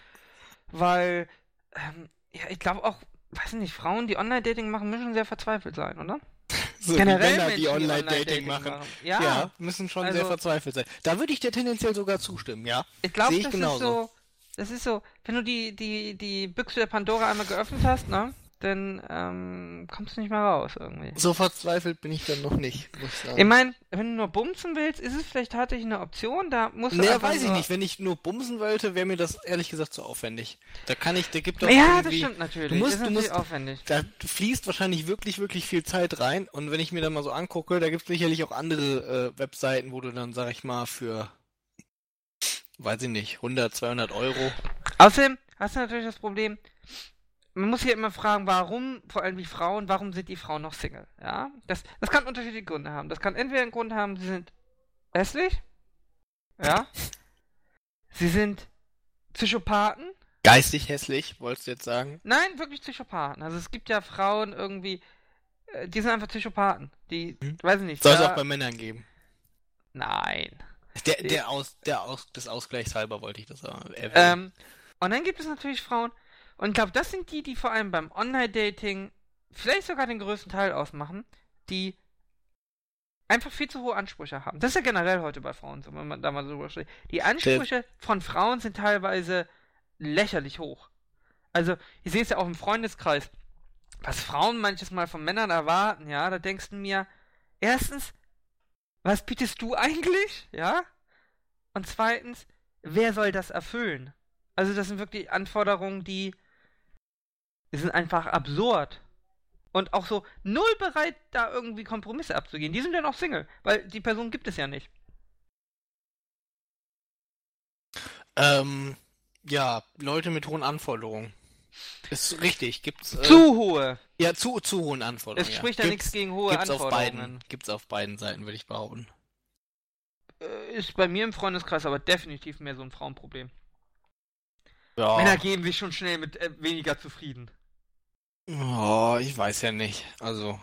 Weil, ähm, ja, ich glaube auch, weiß nicht, Frauen, die Online-Dating machen, müssen sehr verzweifelt sein, oder? [laughs] So, Generell die Männer, die Online-Dating machen. Ja, Ja, müssen schon sehr also- verzweifelt sein. Da würde ich dir tendenziell sogar zustimmen, ja. ich glaube, das genauso. ist so, das ist so, wenn du die, die, die Büchse der Pandora einmal geöffnet hast, ne, dann ähm, kommst du nicht mehr raus irgendwie. So verzweifelt bin ich dann noch nicht, muss ich sagen. Ich meine, wenn du nur bumsen willst, ist es vielleicht tatsächlich eine Option, da musst du Naja, weiß ich nicht. Wenn ich nur bumsen wollte, wäre mir das ehrlich gesagt zu aufwendig. Da kann ich, da gibt doch Ja, das stimmt natürlich. Du musst, das ist du musst, aufwendig. da fließt wahrscheinlich wirklich, wirklich viel Zeit rein. Und wenn ich mir dann mal so angucke, da gibt es sicherlich auch andere äh, Webseiten, wo du dann, sag ich mal, für, weiß ich nicht, 100, 200 Euro. Außerdem hast du natürlich das Problem, man muss hier immer fragen, warum, vor allem die Frauen, warum sind die Frauen noch Single? Ja, das, das kann unterschiedliche Gründe haben. Das kann entweder einen Grund haben, sie sind hässlich, ja, [laughs] sie sind Psychopathen, Geistig hässlich, wolltest du jetzt sagen? nein, wirklich Psychopathen. Also es gibt ja Frauen irgendwie, äh, die sind einfach Psychopathen, die, Hm. weiß ich nicht, Soll es auch bei Männern geben. nein. Der, der aus, der aus, des Ausgleichs halber wollte ich das aber erwähnen. Ähm, und dann gibt es natürlich Frauen, und ich glaube, das sind die, die vor allem beim Online-Dating vielleicht sogar den größten Teil ausmachen, die einfach viel zu hohe Ansprüche haben. Das ist ja generell heute bei Frauen so, wenn man da mal so drüber spricht. Die Ansprüche von Frauen sind teilweise lächerlich hoch. Also, ich sehe es ja auch im Freundeskreis, was Frauen manches Mal von Männern erwarten, ja, da denkst du mir, erstens, was bietest du eigentlich, ja? Und zweitens, wer soll das erfüllen? Also das sind wirklich Anforderungen, die, die sind einfach absurd. Und auch so null bereit, da irgendwie Kompromisse abzugehen. Die sind ja noch Single, weil die Person gibt es ja nicht. Ähm, ja, Leute mit hohen Anforderungen. Ist richtig, gibt's. Äh, Zu hohe. Ja, zu, zu hohen Anforderungen. Es spricht ja nichts gegen hohe gibt's auf Anforderungen. beiden, gibt's auf beiden Seiten, würde ich behaupten. Äh, Ist bei mir im Freundeskreis aber definitiv mehr so ein Frauenproblem. Ja. Männer geben sich schon schnell mit äh, weniger zufrieden. Oh, ich weiß ja nicht. Also,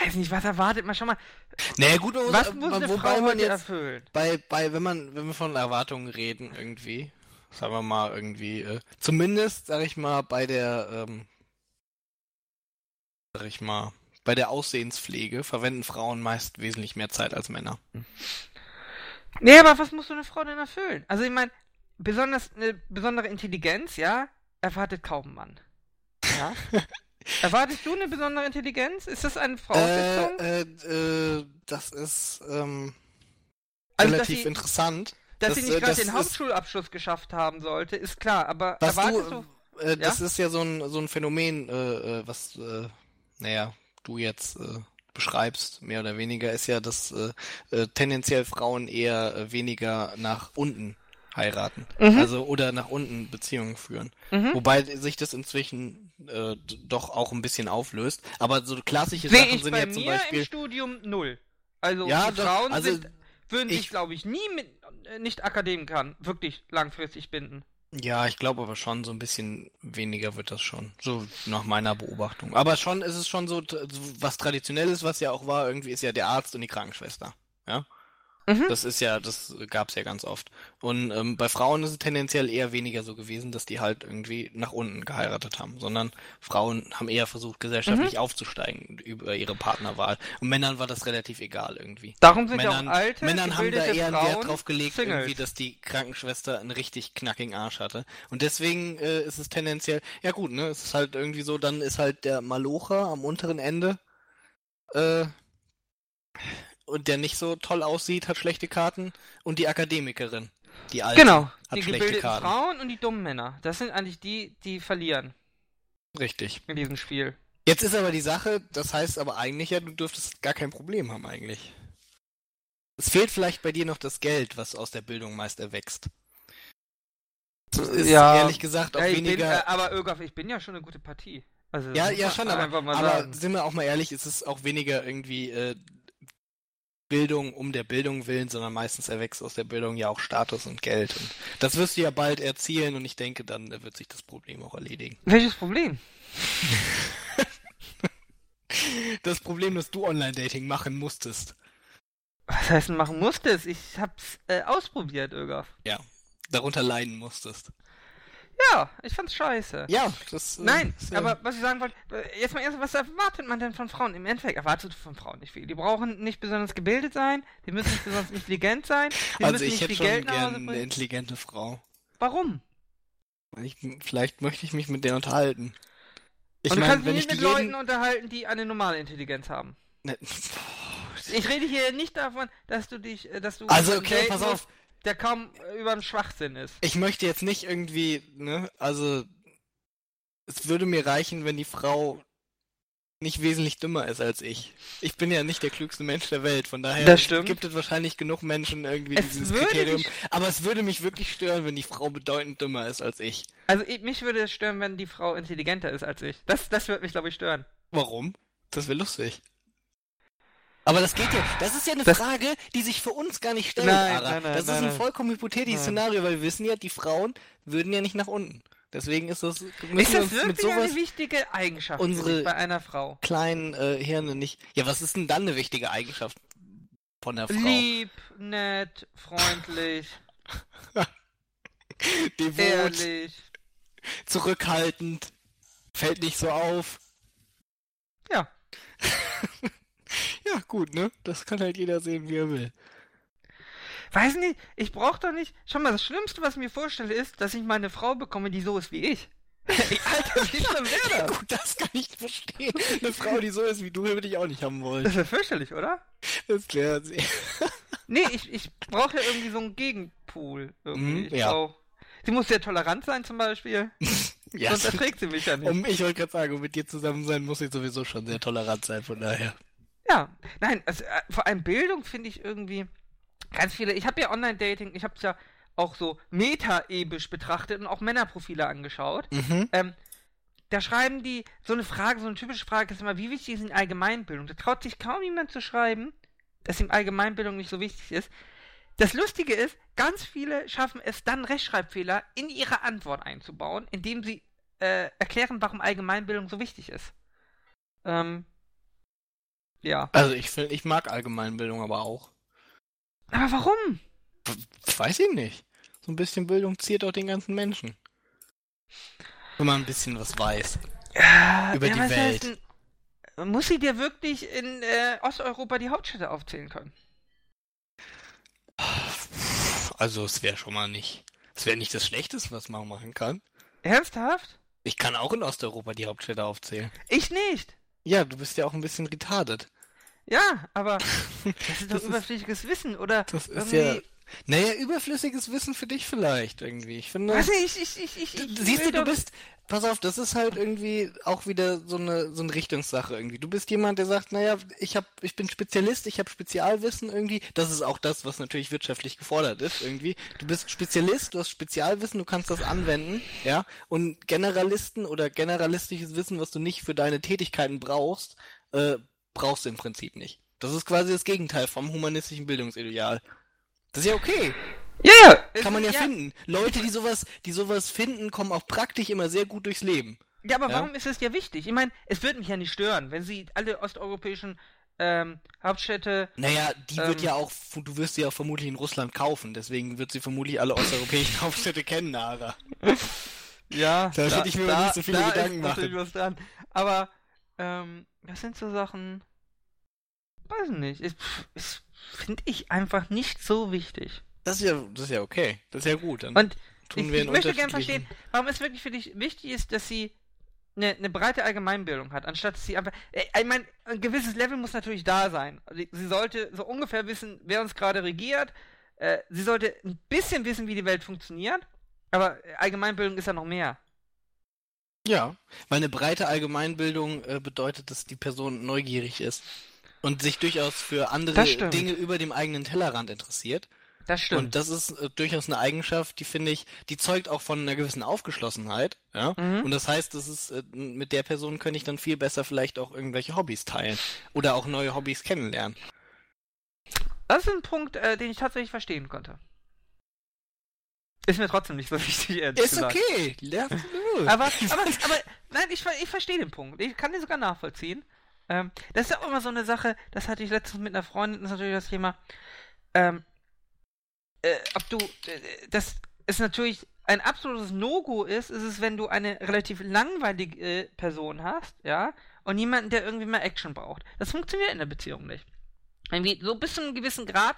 weiß nicht, was erwartet man schon mal? Naja, gut, man muss, Was muss man, eine wobei Frau man jetzt erfüllen? bei, bei, wenn man, wenn wir von Erwartungen reden, irgendwie, sagen wir mal, irgendwie, äh, zumindest, sag ich mal, bei der, ähm, sag ich mal, bei der Aussehenspflege verwenden Frauen meist wesentlich mehr Zeit als Männer. Nee, aber was muss so eine Frau denn erfüllen? Also ich meine, besonders eine besondere Intelligenz, ja, erwartet kaum ein Mann. Ja? Erwartest du eine besondere Intelligenz? Ist das eine Voraussetzung? Äh, äh, äh, das ist, ähm, Also, dass relativ sie- interessant. Dass das, sie nicht äh, gerade das den Hauptschulabschluss geschafft haben sollte, ist klar, aber erwartest du, du... äh, das ist ja so ein, so ein Phänomen, äh, äh, was, äh, naja, du jetzt äh, beschreibst, mehr oder weniger, ist ja, dass äh, äh, tendenziell Frauen eher äh, weniger nach unten heiraten. Mhm. Also oder nach unten Beziehungen führen. Mhm. Wobei sich das inzwischen äh, doch auch ein bisschen auflöst. Aber so klassische Sehe Sachen sind bei ja zum mir im Beispiel. Studium null. Also Ja, die Frauen also sind, würden sich, ich- glaube ich, nie mit äh, nicht Akademikern wirklich langfristig binden. Ja, ich glaube aber schon, so ein bisschen weniger wird das schon. So nach meiner Beobachtung. Aber schon ist es schon so, was Traditionelles, was ja auch war, irgendwie ist ja der Arzt und die Krankenschwester. Ja? Mhm. Das ist ja, das gab's ja ganz oft. Und ähm, bei Frauen ist es tendenziell eher weniger so gewesen, dass die halt irgendwie nach unten geheiratet haben, sondern Frauen haben eher versucht, gesellschaftlich aufzusteigen über ihre Partnerwahl. Und Männern war das relativ egal irgendwie. Darum sind ja Männern, auch alte, Männern haben da eher einen Wert drauf gelegt, Singles. irgendwie, dass die Krankenschwester einen richtig knackigen Arsch hatte. Und deswegen äh, ist es tendenziell, ja gut, ne, es ist halt irgendwie so, dann ist halt der Malocher am unteren Ende, äh, und der nicht so toll aussieht, hat schlechte Karten, und die Akademikerin, die alte, Genau, hat die schlechte gebildeten Karten. Frauen und die dummen Männer. Das sind eigentlich die, die verlieren Richtig. in diesem Spiel. Jetzt ist aber die Sache, das heißt aber eigentlich ja, du dürftest gar kein Problem haben eigentlich. Es fehlt vielleicht bei dir noch das Geld, was aus der Bildung meist erwächst. Das ist Ja. ehrlich gesagt auch Ja, ich bin, weniger. äh, aber Ögaf, ich bin ja schon eine gute Partie. Also, ja, ja, schon, aber, einfach mal aber sagen. sind wir auch mal ehrlich, es ist auch weniger irgendwie äh, Bildung um der Bildung willen, sondern meistens erwächst aus der Bildung ja auch Status und Geld. Und das wirst du ja bald erzielen und ich denke, dann wird sich das Problem auch erledigen. Welches Problem? [laughs] Das Problem, dass du Online-Dating machen musstest. Was heißt denn machen musstest? Ich hab's äh, ausprobiert, Ögaf. Ja, darunter leiden musstest. Ja, ich fand's scheiße. Ja, das. äh, Nein, ja- aber was ich sagen wollte, äh, jetzt mal erst, was erwartet man denn von Frauen? Im Endeffekt erwartet du von Frauen nicht viel. Die brauchen nicht besonders gebildet sein, die müssen nicht besonders [laughs] intelligent sein, die Also müssen ich nicht hätte viel schon Geld nach gern Hause eine intelligente Frau. Warum? Ich, vielleicht möchte ich mich mit der unterhalten. Ich Und du meine, kannst dich wenn ich nicht mit jeden... Leuten unterhalten, die eine normale Intelligenz haben. Ne, Ich rede hier nicht davon, dass du dich, äh, dass du Also, okay, pass musst, auf. Der kaum äh, über einen Schwachsinn ist. Ich möchte jetzt nicht irgendwie, ne, also es würde mir reichen, wenn die Frau nicht wesentlich dümmer ist als ich. Ich bin ja nicht der klügste Mensch der Welt, von daher gibt es wahrscheinlich genug Menschen irgendwie Es dieses Kriterium. dich- Aber es würde mich wirklich stören, wenn die Frau bedeutend dümmer ist als ich. Also ich, mich würde es stören, wenn die Frau intelligenter ist als ich. Das, das würde mich, glaube ich, stören. Warum? Das wäre lustig. Aber das geht ja, das ist ja eine Das- Frage, die sich für uns gar nicht stellt, Nein, Ara. nein, nein, das ist ein vollkommen hypothetisches. Szenario, weil wir wissen ja, die Frauen würden ja nicht nach unten. Deswegen ist das, Ist das uns mit wirklich sowas eine wichtige Eigenschaft unsere- bei einer Frau? kleinen äh, Hirne nicht. Ja, was ist denn dann eine wichtige Eigenschaft von der Frau? Lieb, nett, freundlich, [laughs] Devot, ehrlich. zurückhaltend, fällt nicht so auf. Ja. Ja, gut, ne? Das kann halt jeder sehen, wie er will. Weiß nicht, ich brauch doch nicht. Schau mal, das Schlimmste, was ich mir vorstelle, ist, dass ich mal eine Frau bekomme, die so ist wie ich. [laughs] Alter, wie schlimm wäre [laughs] das? gut, das kann ich verstehen. Eine Frau, die so ist wie du, würde ich auch nicht haben wollen. Das wäre fürchterlich, oder? Das klärt sie. [laughs] Nee, ich, ich brauche ja irgendwie so einen Gegenpool. Irgendwie. Ich ja. brauch- Sie muss sehr tolerant sein zum Beispiel. Ja, Sonst erträgt sie mich ja nicht. um, ich wollte gerade sagen, um mit dir zusammen sein, muss ich sowieso schon sehr tolerant sein, von daher. Ja, nein, also, äh, vor allem Bildung finde ich irgendwie ganz viele. Ich habe ja Online-Dating, ich habe es ja auch so meta-ebisch betrachtet und auch Männerprofile angeschaut. Mhm. Ähm, da schreiben die so eine Frage, so eine typische Frage ist immer, wie wichtig ist in Allgemeinbildung? Da traut sich kaum jemand zu schreiben, dass ihm Allgemeinbildung nicht so wichtig ist. Das Lustige ist, ganz viele schaffen es dann, Rechtschreibfehler in ihre Antwort einzubauen, indem sie äh, erklären, warum Allgemeinbildung so wichtig ist. Ähm, ja. Also ich finde, ich mag Allgemeinbildung aber auch. Aber warum? Weiß ich nicht. So ein bisschen Bildung ziert auch den ganzen Menschen. Wenn man ein bisschen was weiß. Über die was Welt. heißt muss sie dir wirklich in äh, Osteuropa die Hauptstädte aufzählen können? Also es wäre schon mal nicht. Es wäre nicht das Schlechteste, was man machen kann. Ernsthaft? Ich kann auch in Osteuropa die Hauptstädte aufzählen. Ich nicht. Ja, du bist ja auch ein bisschen retarded. Ja, aber [laughs] das ist doch überflüssiges Wissen, oder? Das ist ja. Naja, überflüssiges Wissen für dich vielleicht irgendwie. Ich finde. Nicht, ich, ich, ich, ich, ich Siehst du, du bist. Pass auf, das ist halt irgendwie auch wieder so eine, so eine Richtungssache irgendwie. Du bist jemand, der sagt, naja, ich hab, ich bin Spezialist, ich habe Spezialwissen irgendwie. Das ist auch das, was natürlich wirtschaftlich gefordert ist irgendwie. Du bist Spezialist, du hast Spezialwissen, du kannst das anwenden, ja. Und Generalisten oder generalistisches Wissen, was du nicht für deine Tätigkeiten brauchst, äh, brauchst du im Prinzip nicht. Das ist quasi das Gegenteil vom humanistischen Bildungsideal. Das ist ja okay. Ja, ja. Kann man ja, ist- finden. Leute, die sowas, die sowas finden, kommen auch praktisch immer sehr gut durchs Leben. Ja, aber Ja? warum ist es dir wichtig? Ich meine, es würde mich ja nicht stören, wenn sie alle osteuropäischen ähm, Hauptstädte. Naja, die wird Ähm. ja auch, du wirst sie ja vermutlich in Russland kaufen, deswegen wird sie vermutlich alle osteuropäischen [laughs] Hauptstädte kennen, Nara. Ja, Da hätte ich mir aber nicht so viele da Gedanken ist machen. was dran. Aber, ähm, das sind so Sachen. Weiß nicht. Ist, ist finde ich einfach nicht so wichtig. Das ist ja, das ist ja okay. Das ist ja gut. Dann Und tun ich, wir ich möchte gerne verstehen, warum es wirklich für dich wichtig ist, dass sie eine, eine breite Allgemeinbildung hat, anstatt dass sie einfach. Äh, Ich meine, ein gewisses Level muss natürlich da sein. Sie, sollte so ungefähr wissen, wer uns gerade regiert. Äh, sie sollte ein bisschen wissen, wie die Welt funktioniert. Aber Allgemeinbildung ist ja noch mehr. Ja, weil eine breite Allgemeinbildung äh, bedeutet, dass die Person neugierig ist und sich durchaus für andere. Dinge über dem eigenen Tellerrand interessiert. Das stimmt. Und das ist äh, durchaus eine Eigenschaft, die finde ich, die zeugt auch von einer gewissen Aufgeschlossenheit, ja. Mhm. Und das heißt, das ist, äh, mit der Person könnte ich dann viel besser vielleicht auch irgendwelche Hobbys teilen oder auch neue Hobbys kennenlernen. Das ist ein Punkt, äh, den ich tatsächlich verstehen konnte. Ist mir trotzdem nicht so [laughs] wichtig, ehrlich Ist gesagt. okay, ja. Aber, aber, [laughs] aber, nein, ich, ich verstehe den Punkt. Ich kann den sogar nachvollziehen. Ähm, das ist ja auch immer so eine Sache, das hatte ich letztens mit einer Freundin, das ist natürlich das Thema, ähm, äh, ob du, äh, das ist natürlich ein absolutes No-Go ist, ist es, wenn du eine relativ langweilige Person hast, ja, und jemanden, der irgendwie mal Action braucht. Das funktioniert in der Beziehung nicht. Irgendwie, so bis zu einem gewissen Grad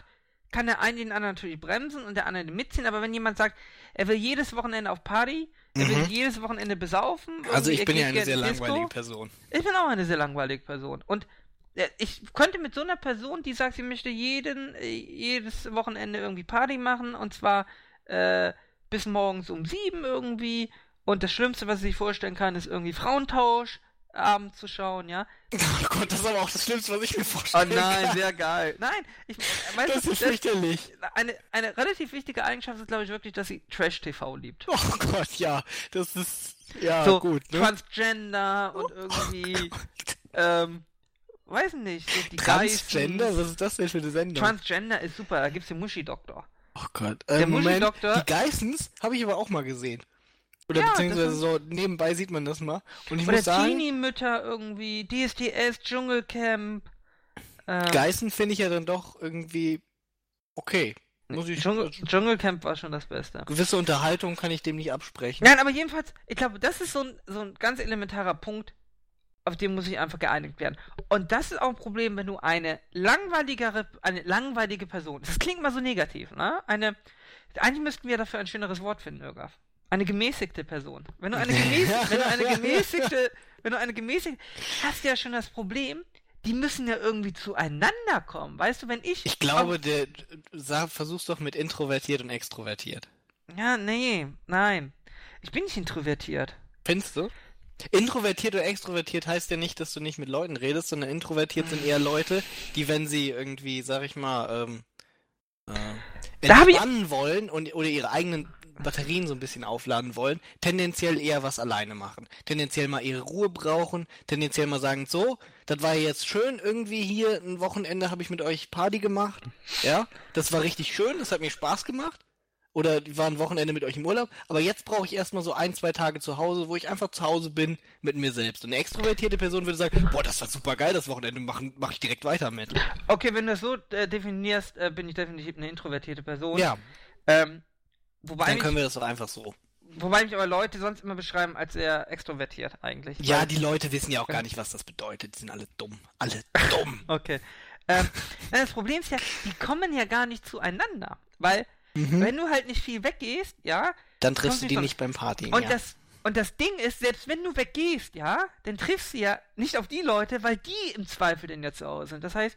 kann der eine den anderen natürlich bremsen und der andere den mitziehen, aber wenn jemand sagt, er will jedes Wochenende auf Party, er will Mhm. jedes Wochenende besaufen, Also ich bin ja eine sehr Disco. langweilige Person. Ich bin auch eine sehr langweilige Person. Und äh, ich könnte mit so einer Person, die sagt, sie möchte jeden, äh, jedes Wochenende irgendwie Party machen und zwar äh, bis morgens um sieben irgendwie. Und das Schlimmste, was sie sich vorstellen kann, ist irgendwie Frauentausch abends zu schauen, ja. [laughs] Oh Gott, das ist aber auch das Schlimmste, was ich mir Oh vorstellen nein, kann. sehr geil. Nein, ich weißt Das ist fürchterlich. eine, eine relativ wichtige Eigenschaft ist, glaube ich, wirklich, dass sie Trash-TV liebt. Oh Gott, ja, das ist, ja, so gut, ne? Transgender und irgendwie, [laughs] ähm, weiß nicht, so die Transgender? Geissens. Was ist das denn für eine Sendung? Transgender ist super, da gibt's den Muschi-Doktor. oh Gott. Der Äh, Moment, Muscheldoktor- die Geissens habe ich aber auch mal gesehen. Oder Ja, beziehungsweise so, nebenbei sieht man das mal. Und ich Oder muss sagen, Teenie-Mütter irgendwie, DSDS, Dschungelcamp. Ähm, Geißen finde ich ja dann doch irgendwie okay. Muss ich Dschungel, Dschungelcamp war schon das Beste. Gewisse Unterhaltung kann ich dem nicht absprechen. Nein, aber jedenfalls, ich glaube, das ist so ein, so ein ganz elementarer Punkt, auf den muss ich einfach geeinigt werden. Und das ist auch ein Problem, wenn du eine langweiligere, eine langweilige Person, das klingt mal so negativ, ne? Eine, eigentlich müssten wir dafür ein schöneres Wort finden, Irgaf. Eine gemäßigte Person. Wenn du eine, [laughs] gemäß, wenn du eine gemäßigte, wenn du eine gemäßigte, hast du ja schon das Problem, die müssen ja irgendwie zueinander kommen. Weißt du, wenn ich. Ich glaube, der sag, versuch's doch mit introvertiert und extrovertiert. Ja, nee, nein. Ich bin nicht introvertiert. Findest du? Introvertiert oder extrovertiert heißt ja nicht, dass du nicht mit Leuten redest, sondern introvertiert sind eher Leute, die, wenn sie irgendwie, sag ich mal, ähm, äh, entspannen wollen und oder ihre eigenen Batterien so ein bisschen aufladen wollen, tendenziell eher was alleine machen. Tendenziell mal ihre Ruhe brauchen, tendenziell mal sagen, so, das war jetzt schön, irgendwie hier ein Wochenende habe ich mit euch Party gemacht. Ja, das war richtig schön, das hat mir Spaß gemacht. oder die waren ein Wochenende mit euch im Urlaub, aber jetzt brauche ich erstmal so ein, zwei Tage zu Hause, wo ich einfach zu Hause bin mit mir selbst. Und eine extrovertierte Person würde sagen, boah, das war super geil, das Wochenende mache mach ich direkt weiter mit. Okay, wenn du das so äh, definierst, äh, bin ich definitiv eine introvertierte Person. Ja, Ähm, wobei, dann können wir das doch einfach so. wobei mich aber Leute sonst immer beschreiben als sehr extrovertiert eigentlich. Ja, die Leute wissen ja auch gar nicht, was das bedeutet. Die sind alle dumm. Alle dumm. [laughs] Okay. Ähm, das Problem ist ja, die kommen ja gar nicht zueinander. Weil, Mhm. wenn du halt nicht viel weggehst, ja, Dann triffst du die nicht beim Party. Und ja. das und das Ding ist, selbst wenn du weggehst, ja, dann triffst du ja nicht auf die Leute, weil die im Zweifel denn ja zu Hause sind. Das heißt,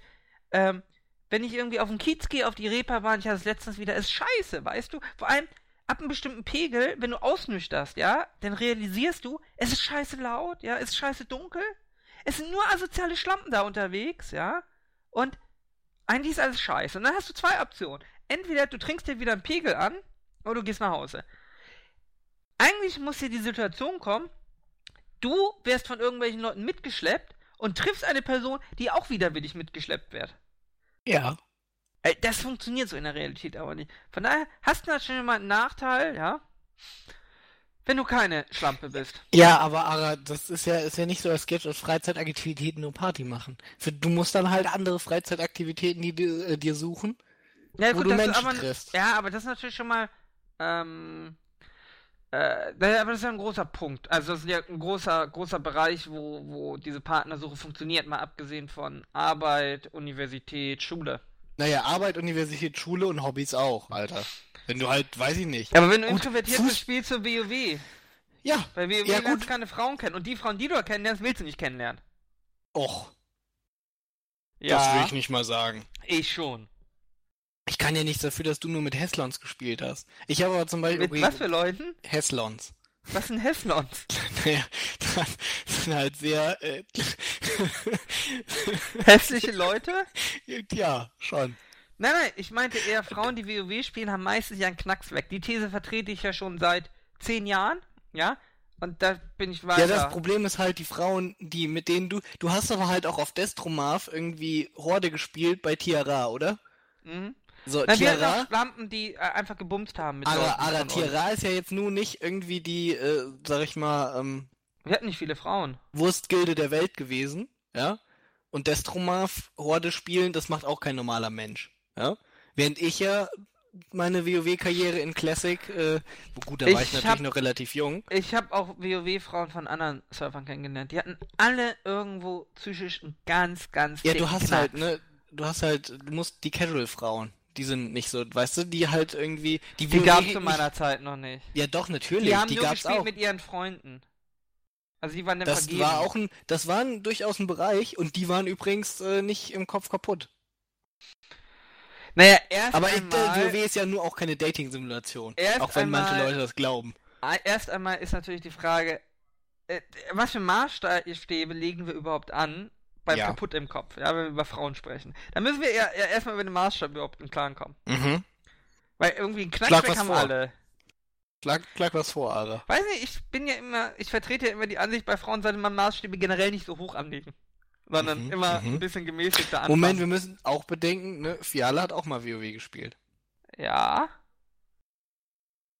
ähm, wenn ich irgendwie auf den Kiez gehe, auf die Reeperbahn, ich hatte es letztens wieder, ist scheiße, weißt du? Vor allem ab einem bestimmten Pegel, wenn du ausnüchterst, ja, dann realisierst du, es ist scheiße laut, ja, es ist scheiße dunkel, es sind nur asoziale Schlampen da unterwegs, ja, und eigentlich ist alles scheiße. Und dann hast du zwei Optionen. Entweder du trinkst dir wieder einen Pegel an, oder du gehst nach Hause. Eigentlich muss hier die Situation kommen, du wirst von irgendwelchen Leuten mitgeschleppt und triffst eine Person, die auch widerwillig mitgeschleppt wird. Ja. Das funktioniert so in der Realität aber nicht. Von daher hast du natürlich mal einen Nachteil, ja, wenn du keine Schlampe bist. Ja, aber Ara, das ist ja, ist ja nicht so, als gäbe es aus Freizeitaktivitäten nur Party machen. Du musst dann halt andere Freizeitaktivitäten die, dir- äh, dir suchen. Ja, Wo du Menschen aber, triffst. Ja, aber das ist natürlich schon mal, ähm, äh, aber das ist ja ein großer Punkt. Also das ist ja ein großer, großer Bereich, wo, wo diese Partnersuche funktioniert, mal abgesehen von Arbeit, Universität, Schule. Naja, Arbeit, Universität, Schule und Hobbys auch, Alter. Wenn du halt, weiß ich nicht. Ja, aber wenn du Gut, introvertiert Fuß- bist, spielst du WoW. Ja, Bei WoW Ja, gut. keine Frauen kennen. Und die Frauen, die du kennenlernst, willst du nicht kennenlernen. och, Ja, das will ich nicht mal sagen. ich schon. Ich kann ja nichts dafür, dass du nur mit Heslons gespielt hast. Ich habe aber zum Beispiel... Mit was für Leuten? Heslons. Was sind Heslons? [laughs] Naja, das sind halt sehr... Äh, [laughs] Hässliche Leute? ja, schon. Nein, nein, ich meinte eher, Frauen, die WoW spielen, haben meistens ja einen Knacks weg. Die These vertrete ich ja schon seit zehn Jahren, ja? Und da bin ich weiter. Ja, das Problem ist halt die Frauen, die mit denen du. Du hast aber halt auch auf Destromarv irgendwie Horde gespielt bei Tiara, oder? Mhm. So, Na, wir hatten Tiara. auch Lampen, die äh, einfach gebumst haben mit von uns. Tiara ist ja jetzt nun nicht irgendwie die, äh, sag ich mal, ähm, Wir hatten nicht viele Frauen. Wurstgilde der Welt gewesen, ja? Und Destromarv Horde spielen, das macht auch kein normaler Mensch, ja? Während ich ja meine WoW-Karriere in Classic, äh, gut, da war Ich ich natürlich hab- noch relativ jung. Ich habe auch WoW-Frauen von anderen Surfern kennengelernt. Die hatten alle irgendwo psychisch einen ganz, ganz Ja, du hast Knacks. halt, ne, du hast halt, du musst die Casual-Frauen, die sind nicht so, weißt du, die halt irgendwie, die, Die WoW gab's zu meiner Zeit noch nicht. Ja, doch, natürlich, Die haben die nur gespielt auch. mit ihren Freunden. Also die waren dann Das vergeben. war auch ein, das war ein, durchaus ein Bereich und die waren übrigens äh, nicht im Kopf kaputt. Naja, erst Aber ich, äh, einmal, WoW ist ja nur auch keine Dating-Simulation. Auch wenn manche einmal- Leute das glauben. erst einmal ist natürlich die Frage, äh, was für Maßstäbe legen wir überhaupt an beim Ja. kaputt im Kopf, ja, wenn wir über Frauen sprechen. Da müssen wir ja, ja erstmal über den Maßstab überhaupt im Klaren kommen. Mhm. Weil irgendwie einen Knack Schlag weg was haben vor. alle. Schlag, schlag was vor, Ara. Weiß nicht, ich bin ja immer, ich vertrete ja immer die Ansicht, bei Frauen sollte man Maßstäbe generell nicht so hoch anlegen. Sondern Mhm, immer mhm. ein bisschen gemäßigter anfangen. Moment, wir müssen auch bedenken, ne, Fiala hat auch mal WoW gespielt. Ja,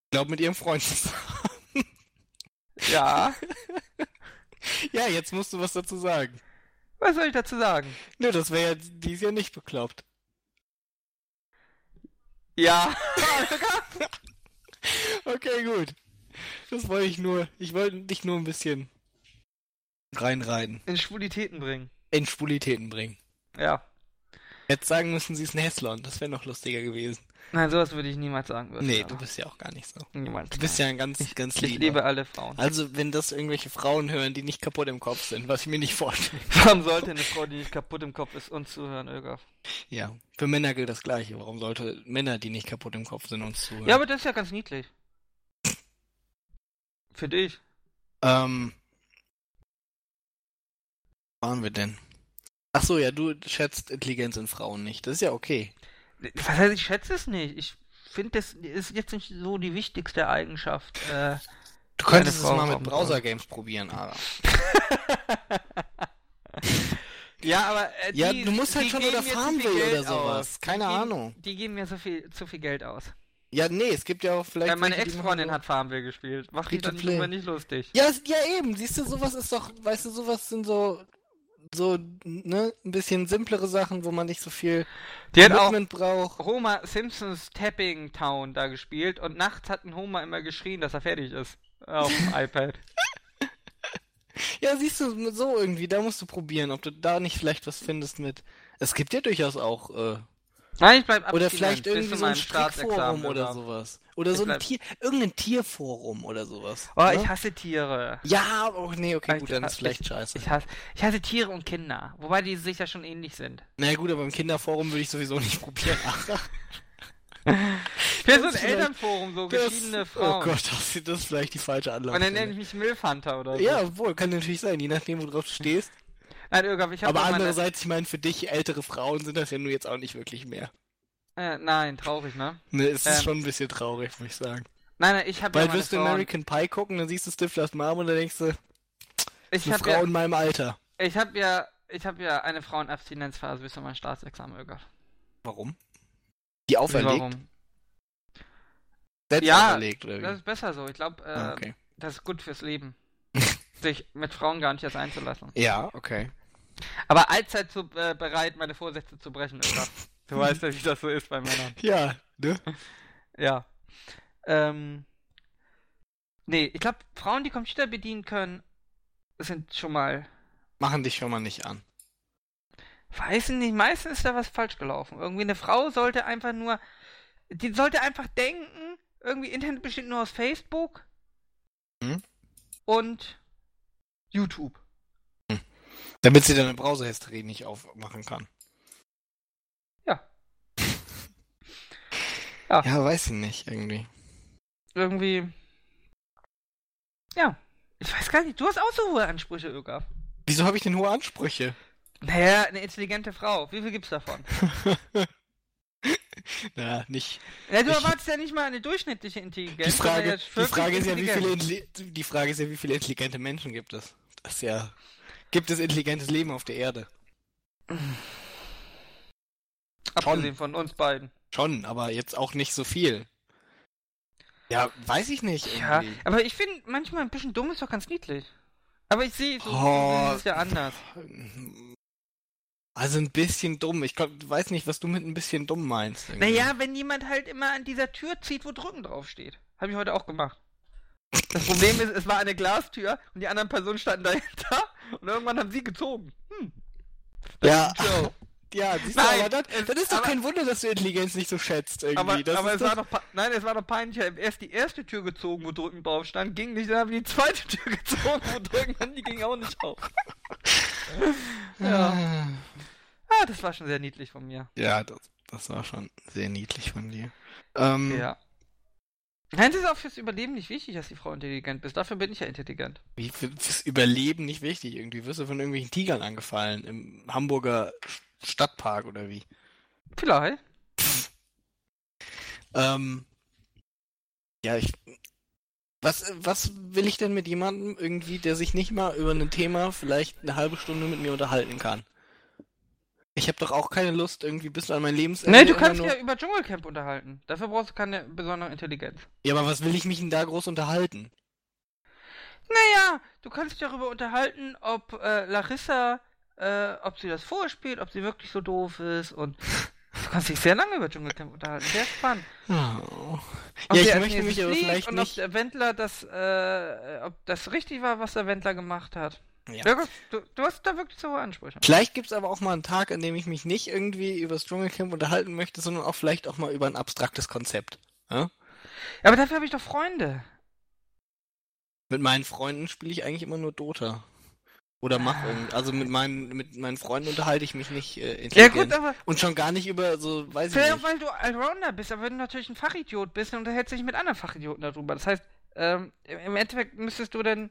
Ich glaube mit ihrem Freund zusammen. ja. [laughs] ja, jetzt musst du was dazu sagen. Was soll ich dazu sagen? Nö, das wäre ja, die ist ja nicht bekloppt. Ja. [laughs] Okay, gut. Das wollte ich nur, ich wollte dich nur ein bisschen reinreiten. In Schwulitäten bringen. In Spulitäten bringen. Ja. Jetzt sagen müssen, sie ist ein Heslon. Das wäre noch lustiger gewesen. Nein, sowas würde ich niemals sagen. Würste, Nee, aber du bist ja auch gar nicht so. Niemals. Du bist ja ein ganz, ganz Ich lieber. liebe alle Frauen. Also, wenn das irgendwelche Frauen hören, die nicht kaputt im Kopf sind, was ich mir nicht vorstelle. [laughs] Warum sollte eine Frau, die nicht kaputt im Kopf ist, uns zuhören, Öger? Ja, für Männer gilt das Gleiche. Warum sollte Männer, die nicht kaputt im Kopf sind, uns zuhören? Ja, aber das ist ja ganz niedlich. Für dich. Ähm. Waren wir denn? Ach so, ja, du schätzt Intelligenz in Frauen nicht. Das ist ja okay. Was heißt, ich schätze es nicht. Ich finde, das ist jetzt nicht so die wichtigste Eigenschaft. Äh, Du könntest es mal mit Browser-Games probieren, aber. [laughs] ja, aber äh, Ja, die, du musst halt die schon geben oder Geld oder sowas. aus. Keine die geben, Ahnung. Die geben mir so viel, zu viel Geld aus. Ja, nee, es gibt ja auch vielleicht. Ja, meine die Ex-Freundin hat Farmville gespielt. Mach dich Free to dann drüber nicht lustig. Ja, ja, eben. Siehst du, sowas ist doch, weißt du, sowas sind so, so, ne, ein bisschen simplere Sachen, wo man nicht so viel Die hat auch Commitment braucht. Homer Simpsons Tapping Town da gespielt und nachts hat ein Homer immer geschrien, dass er fertig ist. Auf dem [laughs] iPad. [laughs] Ja, siehst du, so irgendwie, da musst du probieren, ob du da nicht vielleicht was findest mit. Es gibt ja durchaus auch, äh, Nein, ich bleib oder vielleicht irgendwie so ein Staatsexamen Strickforum oder sowas. Oder Ich so ein Tier, irgendein Tierforum oder sowas. Oh, ne? ich hasse Tiere. Ja, oh nee, okay, Ich- gut, dann ist ich- vielleicht scheiße. Ich hasse, ich hasse Tiere und Kinder. Wobei die sich ja schon ähnlich sind. Na gut, aber im Kinderforum würde ich sowieso nicht probieren. Ich will so ein Elternforum, so Das- geschiedene Oh Frauen. Gott, das, das ist vielleicht die falsche und dann nenne ich mich Milfhunter oder so. Ja, wohl, kann natürlich sein, je nachdem, worauf du stehst. Nein, Irga, ich habe Aber meine... andererseits, ich meine, für dich ältere Frauen sind das ja nur jetzt auch nicht wirklich mehr. Äh, nein, traurig, ne? Ne, es ist Ähm. schon ein bisschen traurig, muss ich sagen. Nein, nein, ich habe Weil ja meine wirst du. American Pie gucken, dann siehst du Stiflers Mom und dann denkst du, Ich eine Frau ja, in meinem Alter. ich habe ja, ich habe ja eine Frauenabstinenzphase bis zu meinem Staatsexamen, Irga. Warum? Die auferlegt? Warum? Selbst Ja, auferlegt, oder wie? Das ist besser so. Ich glaube, äh, ah, okay. das ist gut fürs Leben. [laughs] sich mit Frauen gar nicht erst einzulassen. Ja, okay. Aber allzeit zu, äh, bereit, meine Vorsätze zu brechen, Irga. [laughs] Du weißt ja, wie das so ist bei Männern. [laughs] Ja, ne? [laughs] Ja. Ähm. Nee, ich glaube, Frauen, die Computer bedienen können, sind schon mal. Machen dich schon mal nicht an. Weiß ich nicht, meistens ist da was falsch gelaufen. Irgendwie eine Frau sollte einfach nur. Die sollte einfach denken, irgendwie Internet besteht nur aus Facebook Hm? und YouTube. Damit sie deine Browser-History nicht aufmachen kann. Ja. Ja. Ja, weiß ich nicht, irgendwie. Irgendwie. Ja. Ich weiß gar nicht, du hast auch so hohe Ansprüche, Ögaf. Wieso habe ich denn hohe Ansprüche? Naja, eine intelligente Frau. Wie viel gibt's davon? [laughs] Na, nicht. Ja, du erwartest ja nicht mal eine durchschnittliche Intelligenz. Die Frage, jetzt die Frage ist ja, wie viele, die Frage ist ja, wie viele intelligente Menschen gibt es? Das ist ja. Gibt es intelligentes Leben auf der Erde? Abgesehen von uns beiden. Schon, aber jetzt auch nicht so viel. Ja, weiß ich nicht. Ja, Irgendwie. aber ich finde manchmal ein bisschen dumm ist doch ganz niedlich. Aber ich sehe, so Oh. das ist ja anders. Also ein bisschen dumm. Ich glaub, weiß nicht, was du mit ein bisschen dumm meinst. irgendwie. Naja, wenn jemand halt immer an dieser Tür zieht, wo Drücken draufsteht. Habe ich heute auch gemacht. Das Problem ist, es war eine Glastür und die anderen Personen standen dahinter und irgendwann haben sie gezogen. Hm. Ja. Ja, siehst du, Nein, aber das, das ist doch aber- kein Wunder, dass du Intelligenz nicht so schätzt irgendwie. Aber, aber es war doch, nein, es war doch peinlich. Ich habe erst die erste Tür gezogen, wo Drücken drauf stand, ging nicht, dann haben wir die zweite Tür [laughs] gezogen, wo Drücken, und die ging auch nicht auf. [laughs] ja. Ah, das war schon sehr niedlich von mir. Ja, das, das war schon sehr niedlich von dir. Ähm, Ja. Nein, es ist auch fürs Überleben nicht wichtig, dass die Frau intelligent ist. Dafür bin ich ja intelligent. Wie für, fürs Überleben nicht wichtig. Irgendwie wirst du von irgendwelchen Tigern angefallen im Hamburger Stadtpark oder wie. Vielleicht. Ähm, ja, ich. Was, was will ich denn mit jemandem irgendwie, der sich nicht mal über ein Thema vielleicht eine halbe Stunde mit mir unterhalten kann? Ich habe doch auch keine Lust, irgendwie bis an mein Lebensende. Nee, du kannst nur... ja über Dschungelcamp unterhalten. Dafür brauchst du keine besondere Intelligenz. Ja, aber was will ich mich denn da groß unterhalten? Naja, du kannst dich darüber unterhalten, ob äh, Larissa, äh, ob sie das vorspielt, ob sie wirklich so doof ist und [laughs] du kannst dich sehr lange über Dschungelcamp unterhalten. Sehr spannend. Oh. Ja, ich möchte mich aber vielleicht und nicht. ob der Wendler das, äh, ob das richtig war, was der Wendler gemacht hat. Ja. Ja, du, du hast da wirklich so hohe Ansprüche. Vielleicht gibt's aber auch mal einen Tag, an dem ich mich nicht irgendwie über das Dschungelcamp unterhalten möchte, sondern auch vielleicht auch mal über ein abstraktes Konzept. Ja? Aber dafür habe ich doch Freunde. Mit meinen Freunden spiele ich eigentlich immer nur Dota. Oder mach Ah. irgend, also mit meinen mit meinen Freunden unterhalte ich mich nicht äh, Ja intelligent. gut, aber Und schon gar nicht über so, weiß ich vielleicht auch, nicht. weil du Allrounder bist, aber wenn du natürlich ein Fachidiot bist, dann unterhältst du dich mit anderen Fachidioten darüber. Das heißt, ähm, im Endeffekt müsstest du dann,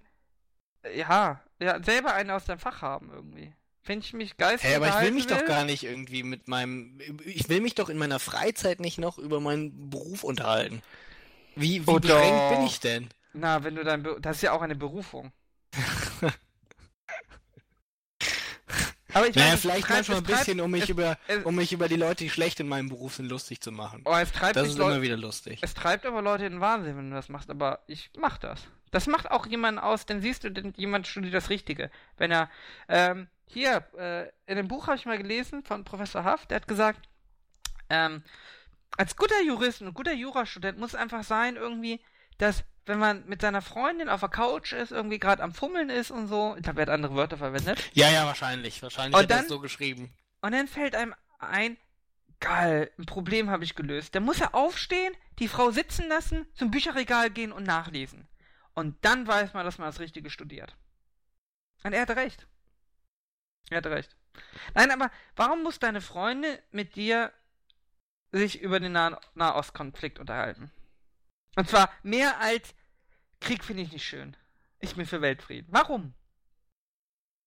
äh, ja, ja, selber einen aus deinem Fach haben irgendwie. Wenn ich mich geistig Hä, aber ich will mich doch gar nicht irgendwie mit meinem ich will mich doch in meiner Freizeit nicht noch über meinen Beruf unterhalten. Wie, wie Oh, beschränkt bin ich denn? Na, wenn du dein, Be das ist ja auch eine Berufung. Aber ich Naja, meine, vielleicht manchmal ein bisschen, um mich, es, über, es- um mich über die Leute, die schlecht in meinem Beruf sind, lustig zu machen. Oh, es treibt Das ist Leu- immer wieder lustig. Es treibt aber Leute in den Wahnsinn, wenn du das machst, aber ich mach das. Das macht auch jemanden aus, dann siehst du, denn jemand studiert das Richtige. Wenn er, ähm, hier, äh, in dem Buch habe ich mal gelesen von Professor Haft, der hat gesagt, ähm, als guter Jurist und guter Jurastudent muss einfach sein, irgendwie, dass, wenn man mit seiner Freundin auf der Couch ist, irgendwie gerade am Fummeln ist und so, ich glaube, er hat andere Wörter verwendet, Ja, ja, wahrscheinlich. Wahrscheinlich Und hat er dann- es so geschrieben. und dann fällt einem ein, geil, ein Problem habe ich gelöst. Dann muss er aufstehen, die Frau sitzen lassen, zum Bücherregal gehen und nachlesen. Und dann weiß man, dass man das Richtige studiert. Und er hatte recht. Er hatte recht. Nein, aber warum muss deine Freundin mit dir sich über den Nah Nahostkonflikt unterhalten? Und zwar mehr als Krieg finde ich nicht schön. Ich bin für Weltfrieden. Warum?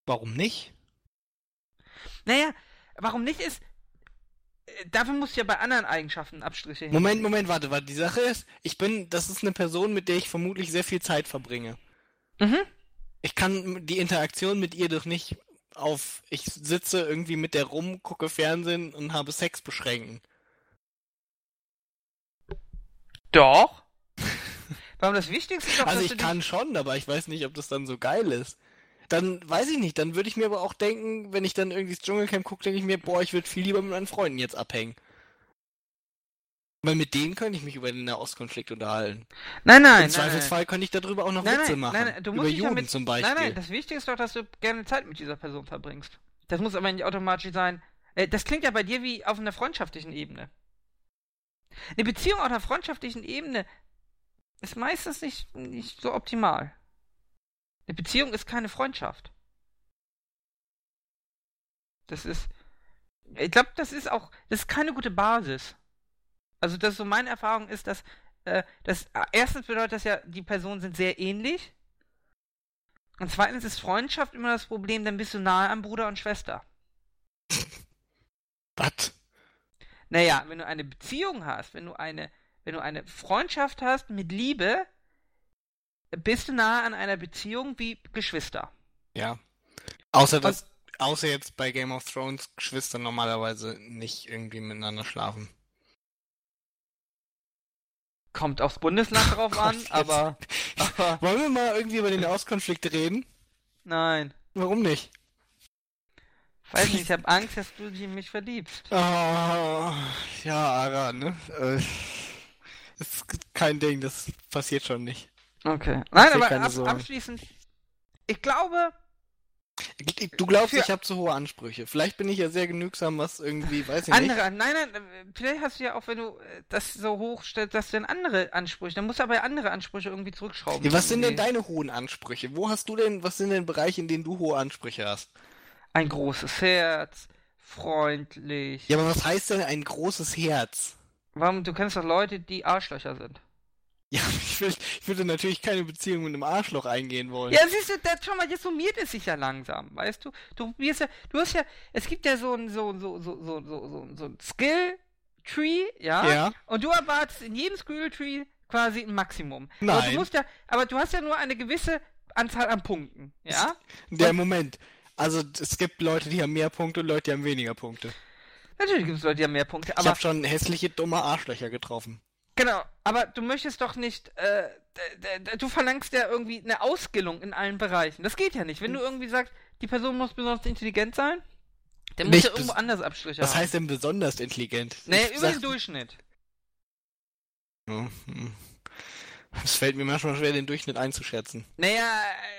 Warum nicht? Naja, warum nicht ist. äh, Dafür musst du ja bei anderen Eigenschaften Abstriche hin. Moment, Moment, warte, warte. Die Sache ist, ich bin, das ist eine Person, mit der ich vermutlich sehr viel Zeit verbringe. Mhm. Ich kann die Interaktion mit ihr doch nicht auf, ich sitze irgendwie mit der rum, gucke Fernsehen und habe Sex beschränken. Doch. Warum das Wichtigste ist doch, Also ich kann schon, aber ich weiß nicht, ob das dann so geil ist. Dann weiß ich nicht, dann würde ich mir aber auch denken, wenn ich dann irgendwie das Dschungelcamp gucke, denke ich mir, boah, ich würde viel lieber mit meinen Freunden jetzt abhängen. Weil mit denen könnte ich mich über den Nahostkonflikt unterhalten. Nein, nein, Im nein. nein. Zweifelsfall könnte ich darüber auch noch Nein, Witze machen. nein, nein, du musst über Juden mit- zum Beispiel. Nein, nein, das Wichtige ist doch, dass du gerne Zeit mit dieser Person verbringst. Das muss aber nicht automatisch sein. Äh, Das klingt ja bei dir wie auf einer freundschaftlichen Ebene. Eine Beziehung auf einer freundschaftlichen Ebene ist meistens nicht, nicht so optimal. Eine Beziehung ist keine Freundschaft. Das ist. Ich glaube, das ist auch. Das ist keine gute Basis. Also, das so meine Erfahrung ist, dass. Äh, das erstens bedeutet das ja, die Personen sind sehr ähnlich. Und zweitens ist Freundschaft immer das Problem, dann bist du nahe am Bruder und Schwester. [laughs] Was? Naja, wenn du eine Beziehung hast, wenn du eine, wenn du eine Freundschaft hast mit Liebe, bist du nahe an einer Beziehung wie Geschwister. Ja. Außer dass, außer jetzt bei Game of Thrones Geschwister normalerweise nicht irgendwie miteinander schlafen. Kommt aufs Bundesland drauf [laughs] an, aber, aber [laughs] Wollen wir mal irgendwie über den Nahostkonflikt reden? nein. Warum nicht? Weiß nicht, ich habe Angst, dass du dich in mich verliebst. Oh, ja, Ara, ne? Äh, ist kein Ding, das passiert schon nicht. Okay. Nein, aber ab, Sorgen. abschließend, ich glaube, Du glaubst, Für- ich habe zu hohe Ansprüche. Vielleicht bin ich ja sehr genügsam, was irgendwie, weiß ich nicht. andere, nein, nein, äh, vielleicht hast du ja auch, wenn du äh, das so hoch stellst, dass du dann andere Ansprüche, dann musst du aber ja andere Ansprüche irgendwie zurückschrauben. Ja, was sind denn deine hohen Ansprüche? Wo hast du denn, was sind denn Bereiche, in denen du hohe Ansprüche hast? Ein großes Herz, freundlich. Ja, aber was heißt denn ein großes Herz? Warum, du kennst doch Leute, die Arschlöcher sind. Ja, [laughs] ich, will, ich würde natürlich keine Beziehung mit einem Arschloch eingehen wollen. Ja, siehst du, das schon mal, jetzt summiert es sich ja langsam, weißt du? Du wirst ja, du hast ja, es gibt ja so ein, so, so, so, so, so, so, so ein Skill-Tree, ja? Ja. Und du erwartest in jedem Skill-Tree quasi ein Maximum. Aber Nein. du musst ja, aber du hast ja nur eine gewisse Anzahl an Punkten, ja? Der Moment. Also es gibt Leute, die haben mehr Punkte und Leute, die haben weniger Punkte. Natürlich gibt es Leute, die haben mehr Punkte, ich habe schon hässliche, dumme Arschlöcher getroffen. Genau, aber du möchtest doch nicht, äh, du verlangst ja irgendwie eine Ausskillung in allen Bereichen. Das geht ja nicht. Wenn du irgendwie sagst, die Person muss besonders intelligent sein, dann muss ja irgendwo anders Abstriche Was haben. heißt denn besonders intelligent? Naja, Ich über sag- den Durchschnitt. Ja, hm. Es fällt mir manchmal schwer, den Durchschnitt einzuschätzen. Naja,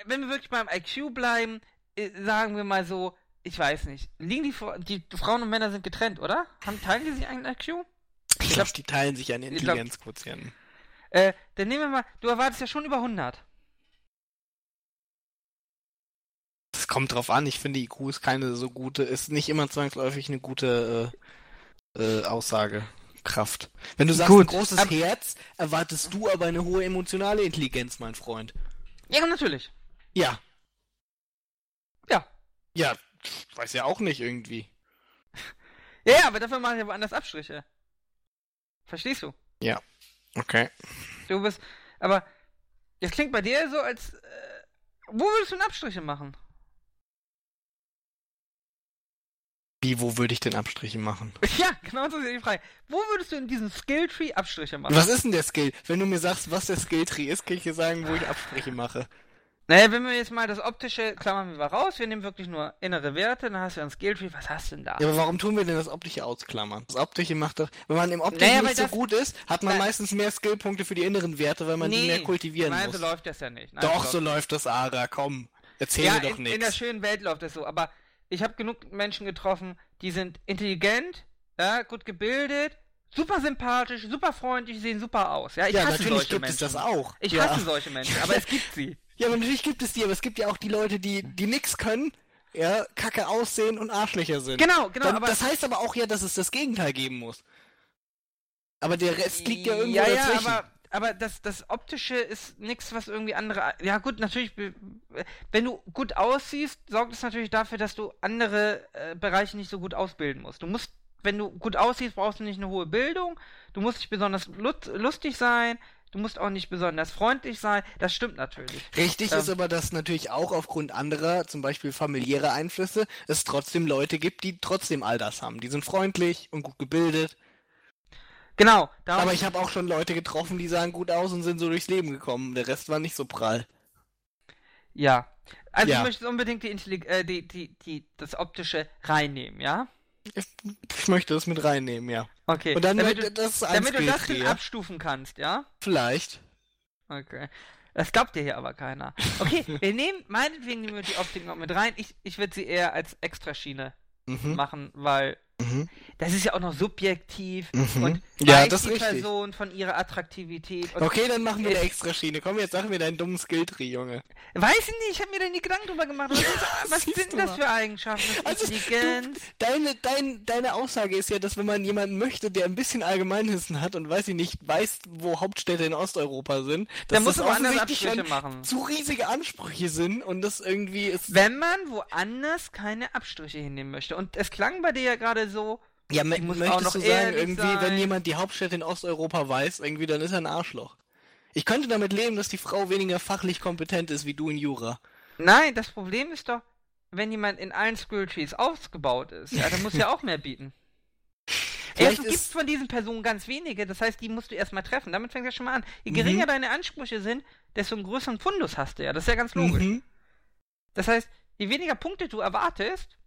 wenn wir wirklich beim IQ bleiben, äh, sagen wir mal so, ich weiß nicht. Liegen die, die Frauen und Männer sind getrennt, oder? Haben, teilen die sich einen IQ? Ich glaube, die teilen sich einen Ich Intelligenzquotienten. Äh, dann nehmen wir mal, du erwartest ja schon über 100. Es kommt drauf an, ich finde IQ ist keine so gute, ist nicht immer zwangsläufig eine gute äh, äh, Aussagekraft. Wenn du sagst Gut, ein großes ab- Herz, erwartest du aber eine hohe emotionale Intelligenz, mein Freund. Ja, natürlich. Ja. Ja. Ja, weiß ja auch nicht irgendwie. [laughs] Ja, ja, aber dafür mache ich aber anders Abstriche. Verstehst du? Okay. Du bist. Aber das klingt bei dir so, als. Äh, wo würdest du denn Abstriche machen? Wie, wo würde ich denn Abstriche machen? [laughs] Ja, genau so ist die Frage. Wo würdest du in diesem Skilltree Abstriche machen? Was ist denn der Skill? Wenn du mir sagst, was der Skilltree ist, kann ich dir sagen, wo ich Abstriche mache. Naja, wenn wir jetzt mal das optische klammern wir mal raus, wir nehmen wirklich nur innere Werte, dann hast du ein Skilltree, was hast du denn da? Ja, aber warum tun wir denn das optische ausklammern? Das optische macht doch, wenn man im optischen Naja, nicht so gut ist, hat man Nein. meistens mehr Skillpunkte für die inneren Werte, weil man die mehr kultivieren nein, muss. so läuft das ja nicht. Nein, doch, so läuft das, Ara, komm. Erzähl ja, mir doch in, in der nichts. schönen Welt läuft das so, aber ich habe genug Menschen getroffen, die sind intelligent, ja, gut gebildet, super sympathisch, super freundlich, sehen super aus. Ja, ich Ja, hasse natürlich solche gibt Menschen. es das auch. Ich ja. hasse solche [laughs] Menschen, aber es gibt sie. Ja, aber natürlich gibt es die, aber es gibt ja auch die Leute, die, die nix können, ja, kacke aussehen und Arschlöcher sind. Genau, genau, Dann, aber das heißt aber auch ja, dass es das Gegenteil geben muss. Aber der Rest liegt ja irgendwo ja, ja, dazwischen. aber, aber das, das Optische ist nichts, was irgendwie andere. Ja, gut, natürlich, wenn du gut aussiehst, sorgt es natürlich dafür, dass du andere äh, Bereiche nicht so gut ausbilden musst. Du musst, wenn du gut aussiehst, brauchst du nicht eine hohe Bildung, du musst nicht besonders lustig sein, du musst auch nicht besonders freundlich sein. Das stimmt natürlich. Richtig Ähm. ist aber, dass natürlich auch aufgrund anderer, zum Beispiel familiärer Einflüsse, es trotzdem Leute gibt, die trotzdem all das haben. Die sind freundlich und gut gebildet. Genau, Aber ich habe auch schon Leute getroffen, die sahen gut aus und sind so durchs Leben gekommen. Der Rest war nicht so prall. ja. Also Ja. du möchtest unbedingt die, äh, die, die, die, das Optische reinnehmen, ja? Ich, ich möchte das mit reinnehmen, ja. Okay. Und dann damit, du, das damit du das dann abstufen kannst, ja? Vielleicht. Okay. Das glaubt dir hier aber keiner. Okay, [laughs] wir nehmen, meinetwegen nehmen wir die Optik noch mit rein. Ich, ich würde sie eher als Extraschiene Mhm. machen, weil Mhm. das ist ja auch noch subjektiv Mhm. und Ja, das ist die richtig. Person von ihrer Attraktivität. Und Okay, dann machen wir eine Ich- Extraschiene. Komm, jetzt sag mir deinen dummen Skilltree, Junge. Weiß ich nicht, ich habe mir da nie Gedanken drüber gemacht. Was, [laughs] was sind das mal. für Eigenschaften? Also, du, deine, dein, deine Aussage ist ja, dass wenn man jemanden möchte, der ein bisschen Allgemeinwissen hat und weiß ich nicht, weiß, wo Hauptstädte in Osteuropa sind, dass Da musst das offensichtlich Abstriche schon machen. zu riesige Ansprüche sind und das irgendwie ist. Wenn man woanders keine Abstriche hinnehmen möchte. Und es klang bei dir ja gerade so, Ja, die muss auch möchtest noch du sagen, irgendwie, sein. wenn jemand die Hauptstädte in Osteuropa weiß, irgendwie, dann ist er ein Arschloch. Ich könnte damit leben, dass die Frau weniger fachlich kompetent ist wie du in Jura. Nein, das Problem ist doch, wenn jemand in allen Skilltrees ausgebaut ist, ja, dann muss ja auch mehr bieten. Erstens gibt es ist- von diesen Personen ganz wenige, das heißt, die musst du erstmal treffen. Damit fängt das schon mal an. Je Mhm. geringer deine Ansprüche sind, desto einen größeren Fundus hast du ja. Das ist ja ganz logisch. Mhm. Das heißt, je weniger Punkte du erwartest,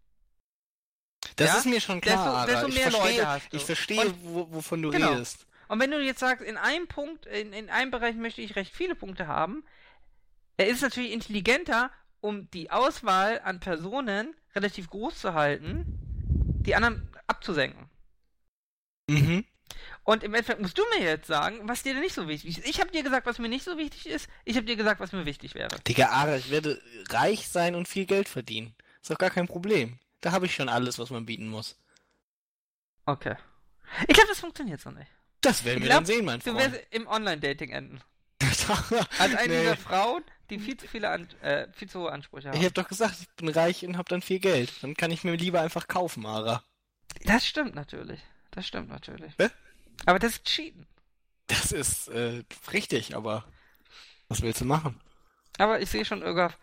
Das Ja? ist mir schon Desto- klar, desto ich mehr verstehe, Leute hast du. Ich verstehe, Und- wo, wovon du Genau. redest. und wenn du jetzt sagst, in einem Punkt, in, in einem Bereich möchte ich recht viele Punkte haben, er ist natürlich intelligenter, um die Auswahl an Personen relativ groß zu halten, die anderen abzusenken. Mhm. Und im Endeffekt musst du mir jetzt sagen, was dir denn nicht so wichtig ist. Ich habe dir gesagt, was mir nicht so wichtig ist. Ich habe dir gesagt, was mir wichtig wäre. Digga, Ara, ich werde reich sein und viel Geld verdienen. Ist doch gar kein Problem. Da habe ich schon alles, was man bieten muss. Okay. Ich glaube, das funktioniert so nicht. Das werden Ich wir glaub, dann sehen, mein Du Freund. wirst im Online-Dating enden. [laughs] Als eine dieser Frauen, die viel zu viele, an, äh, viel zu hohe Ansprüche haben. Ich habe doch gesagt, ich bin reich und habe dann viel Geld. Dann kann ich mir lieber einfach kaufen, Ara. Das stimmt natürlich. Das stimmt natürlich. Hä? Aber das ist Cheaten. Das ist äh, richtig, aber was willst du machen? Aber ich sehe schon, Irgaf,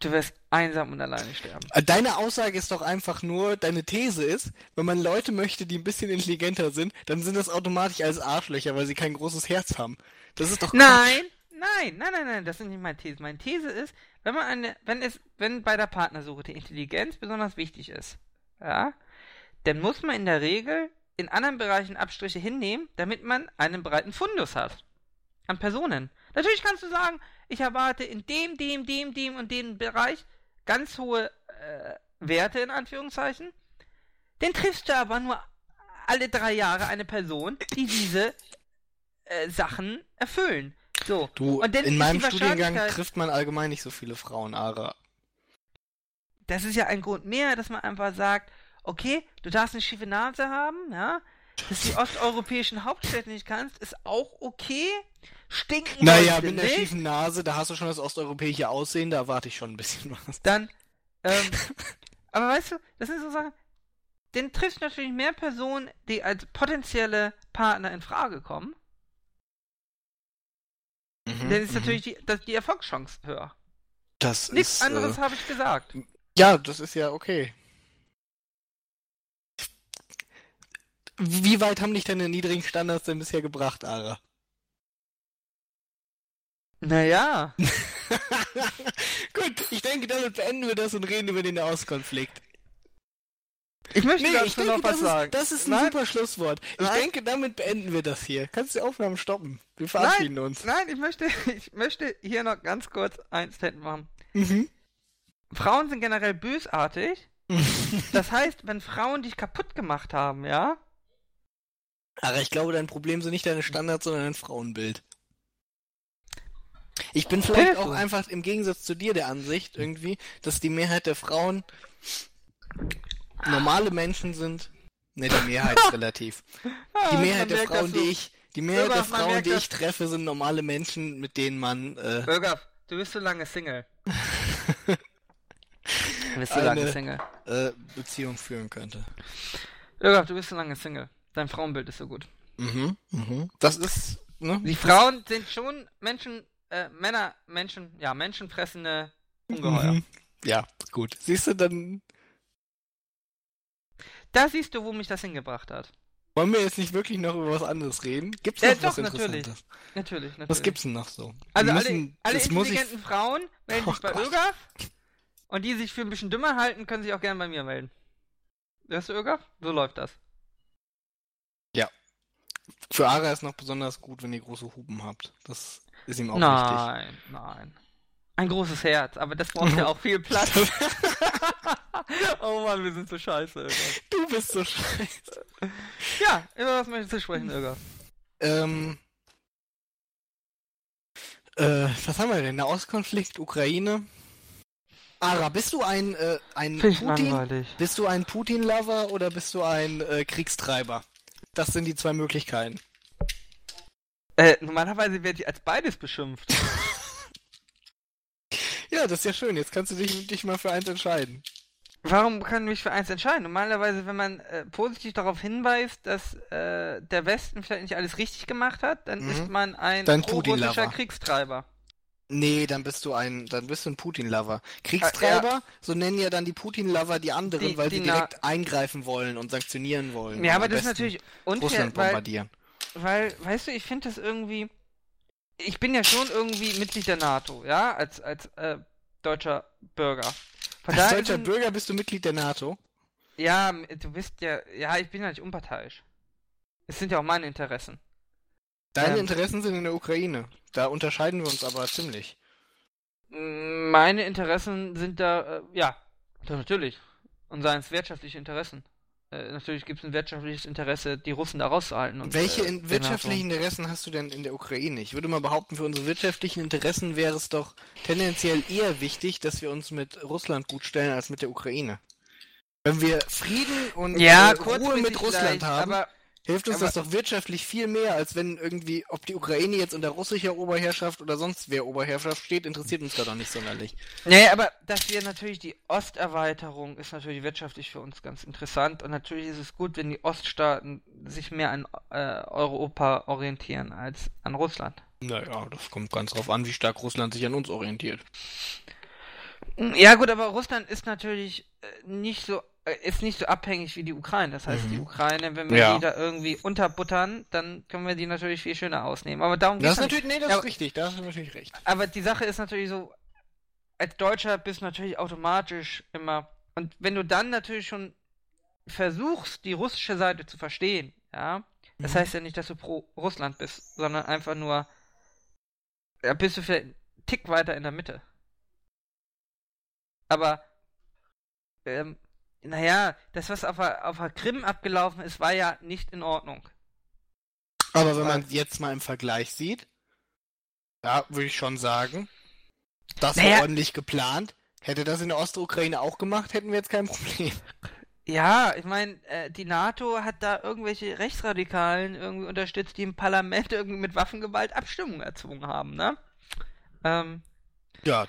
du wirst einsam und alleine sterben. Äh, Deine Aussage ist doch einfach nur, deine These ist, wenn man Leute möchte, die ein bisschen intelligenter sind, dann sind das automatisch als Arschlöcher, weil sie kein großes Herz haben. Das ist doch. Nein, nein, nein, nein, nein, das ist nicht meine These. Meine These ist, wenn man eine, wenn es, wenn bei der Partnersuche die Intelligenz besonders wichtig ist, ja, dann muss man in der Regel in anderen Bereichen Abstriche hinnehmen, damit man einen breiten Fundus hat. An Personen. Natürlich kannst du sagen, ich erwarte in dem, dem, dem, dem und dem Bereich ganz hohe äh, Werte in Anführungszeichen. Den triffst du aber nur alle drei Jahre eine Person, die diese äh, Sachen erfüllen. So. Du, in meinem die Studiengang trifft man allgemein nicht so viele Frauen, Ara. Das ist ja ein Grund mehr, dass man einfach sagt, okay, du darfst eine schiefe Nase haben, ja. Dass du die osteuropäischen Hauptstädte nicht kannst, ist auch okay. Stinken Naja, mit nicht. schiefen Nase, da hast du schon das osteuropäische Aussehen, da erwarte ich schon ein bisschen was. Dann, ähm, [laughs] aber weißt du, das sind so Sachen, den triffst du natürlich mehr Personen, die als potenzielle Partner in Frage kommen. Mhm, Dann ist mhm. natürlich die, das, die Erfolgschance höher. Das Nichts ist, anderes Äh, habe ich gesagt. Ja, das ist ja okay. Wie weit haben dich deine niedrigen Standards denn bisher gebracht, Ara? Naja. [laughs] Gut, ich denke, damit beenden wir das und reden über den Nahostkonflikt. Ich möchte Nee, dazu noch was sagen. ist, das ist ein Nein, super Schlusswort. Ich Nein. denke, damit beenden wir das hier. Kannst du die Aufnahmen stoppen? Wir verabschieden uns. Nein, ich möchte, [laughs] ich möchte hier noch ganz kurz ein Statement machen. Mhm. Frauen sind generell bösartig. [laughs] Das heißt, wenn Frauen dich kaputt gemacht haben, ja, Aber ich glaube, dein Problem sind nicht deine Standards, sondern dein Frauenbild. Ich bin vielleicht Hilfe. auch einfach im Gegensatz zu dir der Ansicht irgendwie, dass die Mehrheit der Frauen normale Menschen sind. Ne, die Mehrheit ist [laughs] relativ. Die Ah, Mehrheit man der Frauen, die ich, die Mehrheit Bürger, der Frauen, die ich treffe, sind normale Menschen, mit denen man äh, Bürger, du bist so lange Single. [laughs] Du bist so lange Single. äh, Beziehung führen könnte. Bürger, du bist so lange Single. Dein Frauenbild ist so gut. Mhm, mhm. Das ist, ne? Die Frauen sind schon Menschen, äh, Männer, Menschen, ja, menschenfressende Ungeheuer. Mhm. Ja, gut. Siehst du, dann Da siehst du, wo mich das hingebracht hat. wollen wir jetzt nicht wirklich noch über was anderes reden? Gibt's Äh, noch was doch, natürlich. Interessantes? Natürlich, natürlich. Was gibt's denn noch so? Also alle, müssen- alle das muss ich, intelligenten Frauen melden Oh sich bei Gott. ÖGAF und die sich für ein bisschen dümmer halten, können sich auch gerne bei mir melden. Hörst du ÖGAF? So läuft das. für Ara ist noch besonders gut, wenn ihr große Hupen habt. Das ist ihm auch wichtig. nein, nein. Ein großes Herz, aber das braucht ja auch viel Platz. [laughs] oh Mann, wir sind so scheiße, ÖGAF. Du bist so scheiße. Ja, über was möchtest du sprechen, ÖGAF? Ähm, äh, was haben wir denn? Nahostkonflikt, Ukraine. Ara, bist du ein, äh, ein Putin? langweilig. Bist du ein Putin-Lover oder bist du ein äh, Kriegstreiber? Das sind die zwei Möglichkeiten. Äh, [laughs] normalerweise werde ich als beides beschimpft. [laughs] Ja, das ist ja schön. Jetzt kannst du dich, dich mal für eins entscheiden. Warum kann mich für eins entscheiden? Normalerweise, wenn man äh, positiv darauf hinweist, dass äh, der Westen vielleicht nicht alles richtig gemacht hat, dann Mhm. ist man ein Dann Putin-Lover. Kriegstreiber. Nee, dann bist du ein, dann bist du ein Putin-Lover. Kriegstreiber, so nennen ja dann die Putin-Lover die anderen, Die- weil die sie direkt eingreifen wollen und sanktionieren wollen. Ja, aber das ist natürlich unfair, weil, bombardieren. Weil, weißt du, ich finde das irgendwie. Ich bin ja schon irgendwie Mitglied der NATO, ja, als, als äh, deutscher Bürger. Von Als deutscher Bürger bist du Mitglied der NATO. Ja, du bist ja. Ja, ich bin ja nicht unparteiisch. Es sind ja auch meine Interessen. Deine Ähm. Interessen sind in der Ukraine. Da unterscheiden wir uns aber ziemlich. Meine Interessen sind da, äh, ja, natürlich. Und seien es wirtschaftliche Interessen. Äh, natürlich gibt es ein wirtschaftliches Interesse, die Russen da rauszuhalten. Und, Welche äh, in, den wirtschaftlichen Interessen hast du denn in der Ukraine? Ich würde mal behaupten, für unsere wirtschaftlichen Interessen wäre es doch tendenziell eher wichtig, dass wir uns mit Russland gut stellen als mit der Ukraine. Wenn wir Frieden und Ja, äh, Ruhe mit Russland haben, aber hilft uns aber- das doch wirtschaftlich viel mehr, als wenn irgendwie, ob die Ukraine jetzt unter russischer Oberherrschaft oder sonst wer Oberherrschaft steht, interessiert uns da doch nicht sonderlich. Nee, aber dass wir natürlich die Osterweiterung ist natürlich wirtschaftlich für uns ganz interessant und natürlich ist es gut, wenn die Oststaaten sich mehr an äh, Europa orientieren als an Russland. Naja, das kommt ganz drauf an, wie stark Russland sich an uns orientiert. Ja gut, aber Russland ist natürlich äh, nicht so ist nicht so abhängig wie die Ukraine. Das heißt, Mhm. die Ukraine, wenn wir Ja. die da irgendwie unterbuttern, dann können wir die natürlich viel schöner ausnehmen. Aber darum Das geht's ist ja nicht. natürlich, nee, das Ja, ist richtig, da hast du natürlich recht. Aber die Sache ist natürlich so, als Deutscher bist du natürlich automatisch immer. Und wenn du dann natürlich schon versuchst, die russische Seite zu verstehen, ja, das Mhm. heißt ja nicht, dass du pro Russland bist, sondern einfach nur, da bist du vielleicht einen Tick weiter in der Mitte. Aber, ähm, naja, das, was auf der, auf der Krim abgelaufen ist, war ja nicht in Ordnung. Aber wenn man jetzt mal im Vergleich sieht, ja, würde ich schon sagen, das war Naja. ordentlich geplant. Hätte das in der Ostukraine auch gemacht, hätten wir jetzt kein Problem. Ja, ich meine, äh, die NATO hat da irgendwelche Rechtsradikalen irgendwie unterstützt, die im Parlament [laughs] irgendwie mit Waffengewalt Abstimmungen erzwungen haben, ne? Ähm, Ja,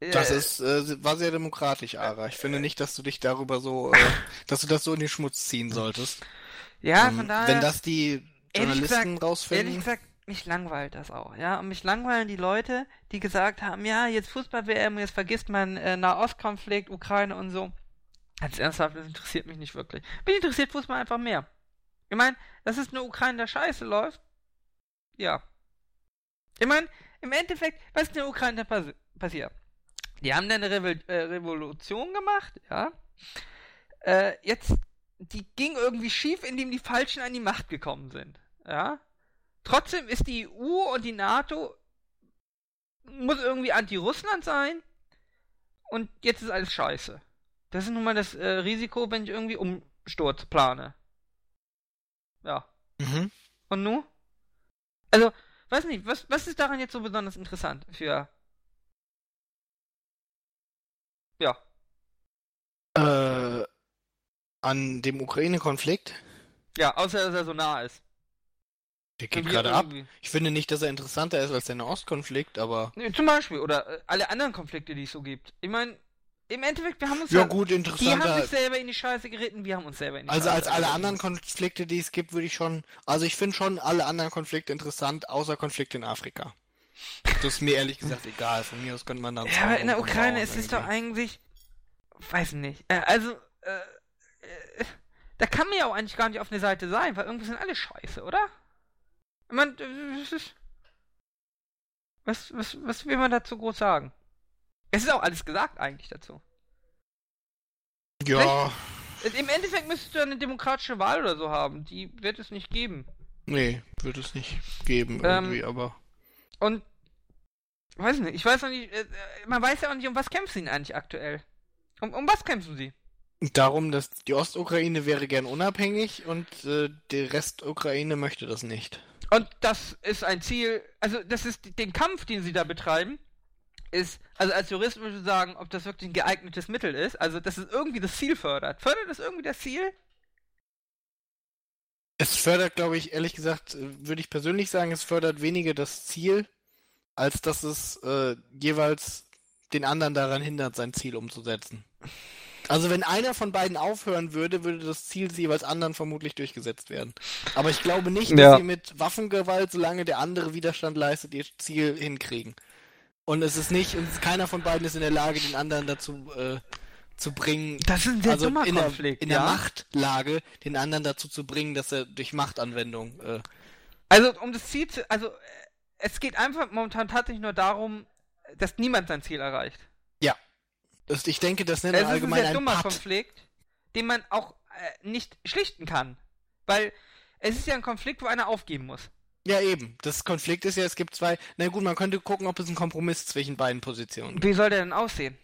das äh, ist, äh, war sehr demokratisch, Ara. Ich finde nicht, dass du dich darüber so, äh, [laughs] dass du das so in den Schmutz ziehen solltest. Ja, Ähm, von daher. Wenn das die ehrlich Journalisten Ehrlich rausfinden. gesagt, mich langweilt das auch, ja. Und mich langweilen die Leute, die gesagt haben, ja, jetzt Fußball-WM, jetzt vergisst man äh, Nahostkonflikt, Ukraine und so. Ganz ernsthaft, das interessiert mich nicht wirklich. Mich interessiert Fußball einfach mehr. Ich meine, dass es eine Ukraine der Scheiße läuft, ja. Ich meine, im Endeffekt, was ist in der Ukraine passi passiert? Die haben dann eine Revo äh, Revolution gemacht, ja. Äh, jetzt, die ging irgendwie schief, indem die Falschen an die Macht gekommen sind, ja. Trotzdem ist die EU und die NATO muss irgendwie anti-Russland sein und jetzt ist alles scheiße. Das ist nun mal das äh, Risiko, wenn ich irgendwie Umsturz plane. Ja. Mhm. Und nu? Also, weiß nicht, was, was ist daran jetzt so besonders interessant für. Ja. Äh, an dem Ukraine-Konflikt? Ja, außer dass er so nah ist. Der geht gerade ab. Ich finde nicht, dass er interessanter ist als der Nahostkonflikt, aber. Nee, zum Beispiel, oder äh, alle anderen Konflikte, die es so gibt. Ich meine, im Endeffekt, wir haben uns Ja, ja. gut, die haben interessanter. sich selber in die Scheiße geritten, wir haben uns selber in die Also Scheiße als alle anderen Konflikte, die es gibt, würde ich schon. Also ich finde schon alle anderen Konflikte interessant, außer Konflikte in Afrika. Das ist mir ehrlich gesagt egal. Von mir aus könnte man dann. Ja, aber in der Ukraine ist es doch eigentlich. Weiß nicht. Äh, also, äh, äh, da kann man ja auch eigentlich gar nicht auf eine Seite sein, weil irgendwie sind alle scheiße, oder? Ich ist. Was, was, was will man dazu groß sagen? Es ist auch alles gesagt eigentlich dazu. Ja, Äh, Im Endeffekt müsstest du eine demokratische Wahl oder so haben. Die wird es nicht geben. nee, wird es nicht geben Ähm, irgendwie, aber. Und. Weiß nicht, ich weiß noch nicht, äh, äh, man weiß ja auch nicht, um was kämpfen sie denn eigentlich aktuell? Um, um was kämpfen sie? Darum, dass die Ostukraine wäre gern unabhängig und äh, die Restukraine möchte das nicht. Und das ist ein Ziel, also das ist den Kampf, den sie da betreiben, ist, also als Jurist würde ich sagen, ob das wirklich ein geeignetes Mittel ist, also dass es irgendwie das Ziel fördert. Fördert es irgendwie das Ziel? Es fördert, glaube ich, ehrlich gesagt, äh, würde ich persönlich sagen, es fördert weniger das Ziel, als dass es äh, jeweils den anderen daran hindert, sein Ziel umzusetzen. Also wenn einer von beiden aufhören würde, würde das Ziel des jeweils anderen vermutlich durchgesetzt werden. Aber ich glaube nicht, dass Ja. sie mit Waffengewalt, solange der andere Widerstand leistet, ihr Ziel hinkriegen. Und es ist nicht, und keiner von beiden ist in der Lage, den anderen dazu äh, zu bringen, Das ist ein sehr also dummer in, der, Konflikt, in ja. der Machtlage, den anderen dazu zu bringen, dass er durch Machtanwendung. Äh, Also um das Ziel zu, also es geht einfach momentan tatsächlich nur darum, dass niemand sein Ziel erreicht. das, ich denke, das nennt man ist ein allgemein sehr ein dummer Patt. Konflikt, den man auch äh, nicht schlichten kann. Weil es ist ja ein Konflikt, wo einer aufgeben muss. Ja, eben. Das Konflikt ist ja, es gibt zwei. Na gut, man könnte gucken, ob es einen Kompromiss zwischen beiden Positionen gibt. Wie soll der denn aussehen?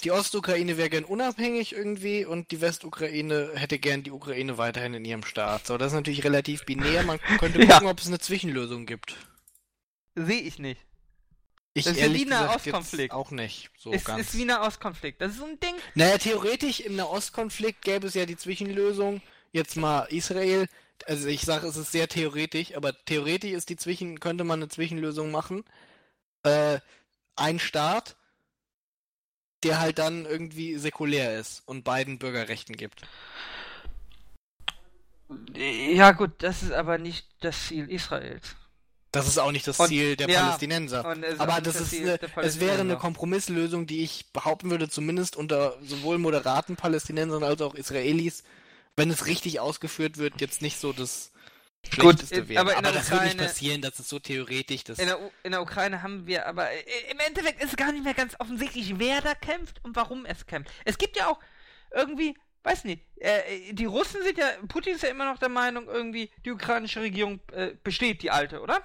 Die Ostukraine wäre gern unabhängig irgendwie und die Westukraine hätte gern die Ukraine weiterhin in ihrem Staat. So, das ist natürlich relativ binär. Man [laughs] könnte Ja. gucken, ob es eine Zwischenlösung gibt. Sehe ich nicht. Ich Das ist ehrlich wie ein gesagt Nahostkonflikt. jetzt auch nicht so es ganz. ist wie ein Nahostkonflikt. Das ist so ein Ding. Naja, theoretisch im Nahostkonflikt gäbe es ja die Zwischenlösung, jetzt mal Israel, also ich sage, es ist sehr theoretisch, aber theoretisch ist die Zwischen, könnte man eine Zwischenlösung machen. Äh, ein Staat, der halt dann irgendwie säkulär ist und beiden Bürgerrechten gibt. Ja gut, das ist aber nicht das Ziel Israels. Das ist auch nicht das Und- Ziel der ja, Palästinenser. Aber das das ist eine, es wäre eine. Kompromisslösung, die ich behaupten würde, zumindest unter sowohl moderaten Palästinensern als auch Israelis, wenn es richtig ausgeführt wird, jetzt nicht so das Gut, in- aber Aber, das wird nicht Ukraine- passieren, das ist so theoretisch. Das In der, U in der Ukraine haben wir aber äh, im Endeffekt ist gar nicht mehr ganz offensichtlich, wer da kämpft und warum es kämpft. Es gibt ja auch irgendwie, weiß nicht, äh, die Russen sind ja, Putin ist ja immer noch der Meinung, irgendwie die ukrainische Regierung äh, besteht, die alte, oder?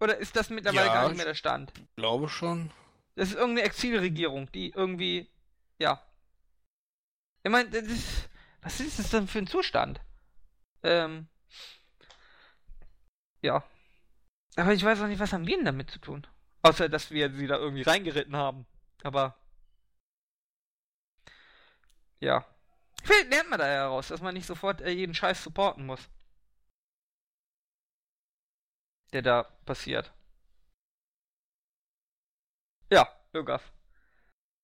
Oder ist das mittlerweile Ja, gar nicht mehr der Stand? glaube schon. Das ist irgendeine Exilregierung, die irgendwie, ja. Ich meine, das ist, was ist das denn für ein Zustand? Ähm, ja. Aber ich weiß auch nicht, was haben wir denn damit zu tun? Außer, dass wir sie da irgendwie reingeritten haben. Aber, ja. Vielleicht lernt man da ja raus, dass man nicht sofort äh, jeden Scheiß supporten muss. Der da passiert. Ja, Lukas.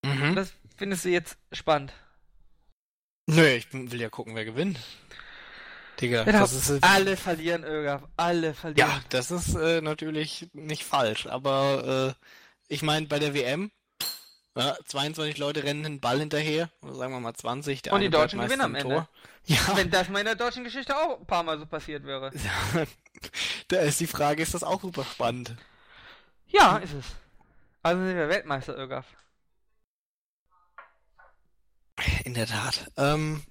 Mhm. Das findest du jetzt spannend. Nö, ich will ja gucken, wer gewinnt. Digga, Genau. das ist Alle verlieren, Ögaf. Alle verlieren. Ja, das ist äh, natürlich nicht falsch, aber äh, ich meine, bei der WM, ja, 22 Leute rennen den Ball hinterher, oder sagen wir mal 20, der Und die Deutschen gewinnen am Ende. Tor. Ja, Wenn das mal in der deutschen Geschichte auch ein paar Mal so passiert wäre. [laughs] da ist die Frage, ist das auch super spannend? Ja, ist es. Also sind wir Weltmeister, Ögaf. In der Tat. Ähm,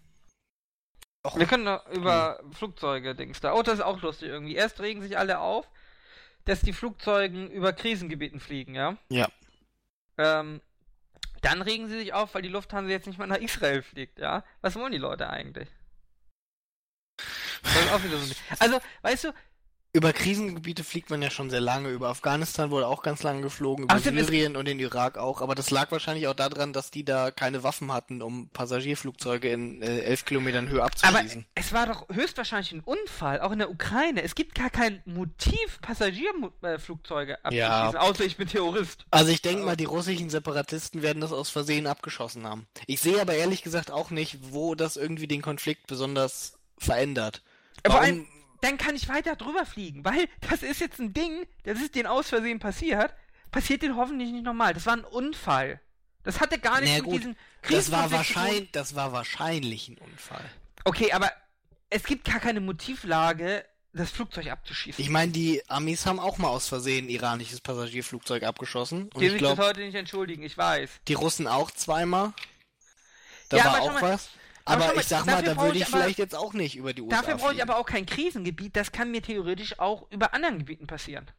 och, Wir können noch über Flugzeuge Dings da. Oh, das ist auch lustig irgendwie. Erst regen sich alle auf, dass die Flugzeugen über Krisengebieten fliegen, ja? Ja. Ähm, dann regen sie sich auf, weil die Lufthansa jetzt nicht mal nach Israel fliegt, ja? Was wollen die Leute eigentlich? Das ist auch wieder so also, weißt du, über Krisengebiete fliegt man ja schon sehr lange. Über Afghanistan wurde auch ganz lange geflogen, über Ach, Syrien und den Irak auch. Aber das lag wahrscheinlich auch daran, dass die da keine Waffen hatten, um Passagierflugzeuge in äh, elf Kilometern Höhe aber abzuschießen. es war doch höchstwahrscheinlich ein Unfall, auch in der Ukraine. Es gibt gar kein Motiv, Passagierflugzeuge abzuschießen, Ja. außer ich bin Terrorist. Also ich denke mal, die russischen Separatisten werden das aus Versehen abgeschossen haben. Ich sehe aber ehrlich gesagt auch nicht, wo das irgendwie den Konflikt besonders verändert. Warum- dann kann ich weiter drüber fliegen, weil das ist jetzt ein Ding, das ist denen aus Versehen passiert, passiert den hoffentlich nicht nochmal. Das war ein Unfall. Das hatte gar nichts Naja, mit gut, diesen das war Kriegskonflikt wahrscheinlich, das war wahrscheinlich ein Unfall. Okay, aber es gibt gar keine Motivlage, das Flugzeug abzuschießen. Ich meine, die Amis haben auch mal aus Versehen ein iranisches Passagierflugzeug abgeschossen. Und die ich sich bis glaube, heute nicht entschuldigen, ich weiß. die Russen auch zweimal. Da Ja, war auch was. Aber Aber ich sag mal, da brauche würde ich ich aber- vielleicht jetzt auch nicht über die USA Dafür brauche ich aber auch kein Krisengebiet, das kann mir theoretisch auch über anderen Gebieten passieren.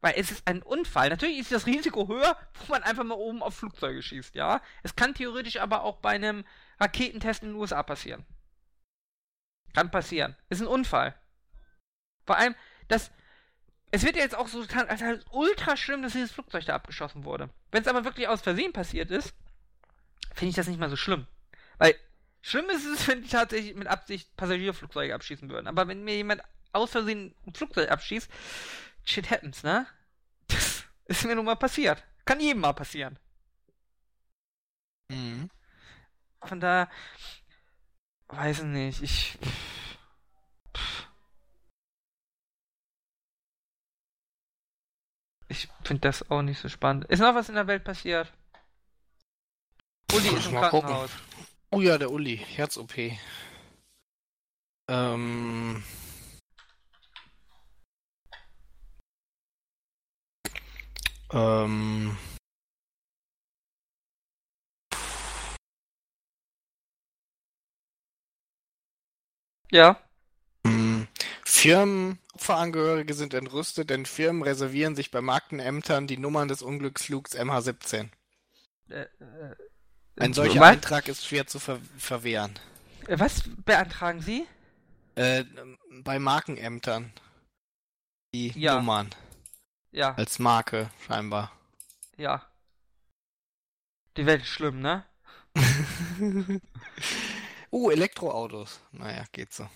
Weil es ist ein Unfall. Natürlich ist das Risiko höher, wo man einfach mal oben auf Flugzeuge schießt, ja. Es kann theoretisch aber auch bei einem Raketentest in den USA passieren. Kann passieren. Ist ein Unfall. Vor allem, das. Es wird ja jetzt auch so getan, als es ultra schlimm, dass dieses Flugzeug da abgeschossen wurde. Wenn es aber wirklich aus Versehen passiert ist, finde ich das nicht mal so schlimm. Weil schlimm ist es, wenn die tatsächlich mit Absicht Passagierflugzeuge abschießen würden. Aber wenn mir jemand aus Versehen ein Flugzeug abschießt, shit happens, ne? Das ist mir nun mal passiert. Kann jedem mal passieren. Mhm. Von daher, weiß ich nicht, ich. Ich finde das auch nicht so spannend. Ist noch was in der Welt passiert? Uli ist im Mal gucken. Oh ja, der Uli, Herz-OP. Ähm. Ähm. Ja. mh, Firmen, Opferangehörige sind entrüstet, denn Firmen reservieren sich bei Markenämtern die Nummern des Unglücksflugs MH17. Äh, äh, Ein solcher was? Eintrag ist schwer zu ver verwehren. Äh, Was beantragen Sie? Äh, bei Markenämtern. Die Ja. Nummern. Ja, Als Marke, scheinbar. ja. Die Welt ist schlimm, ne? [laughs] uh, Elektroautos. Naja, geht so.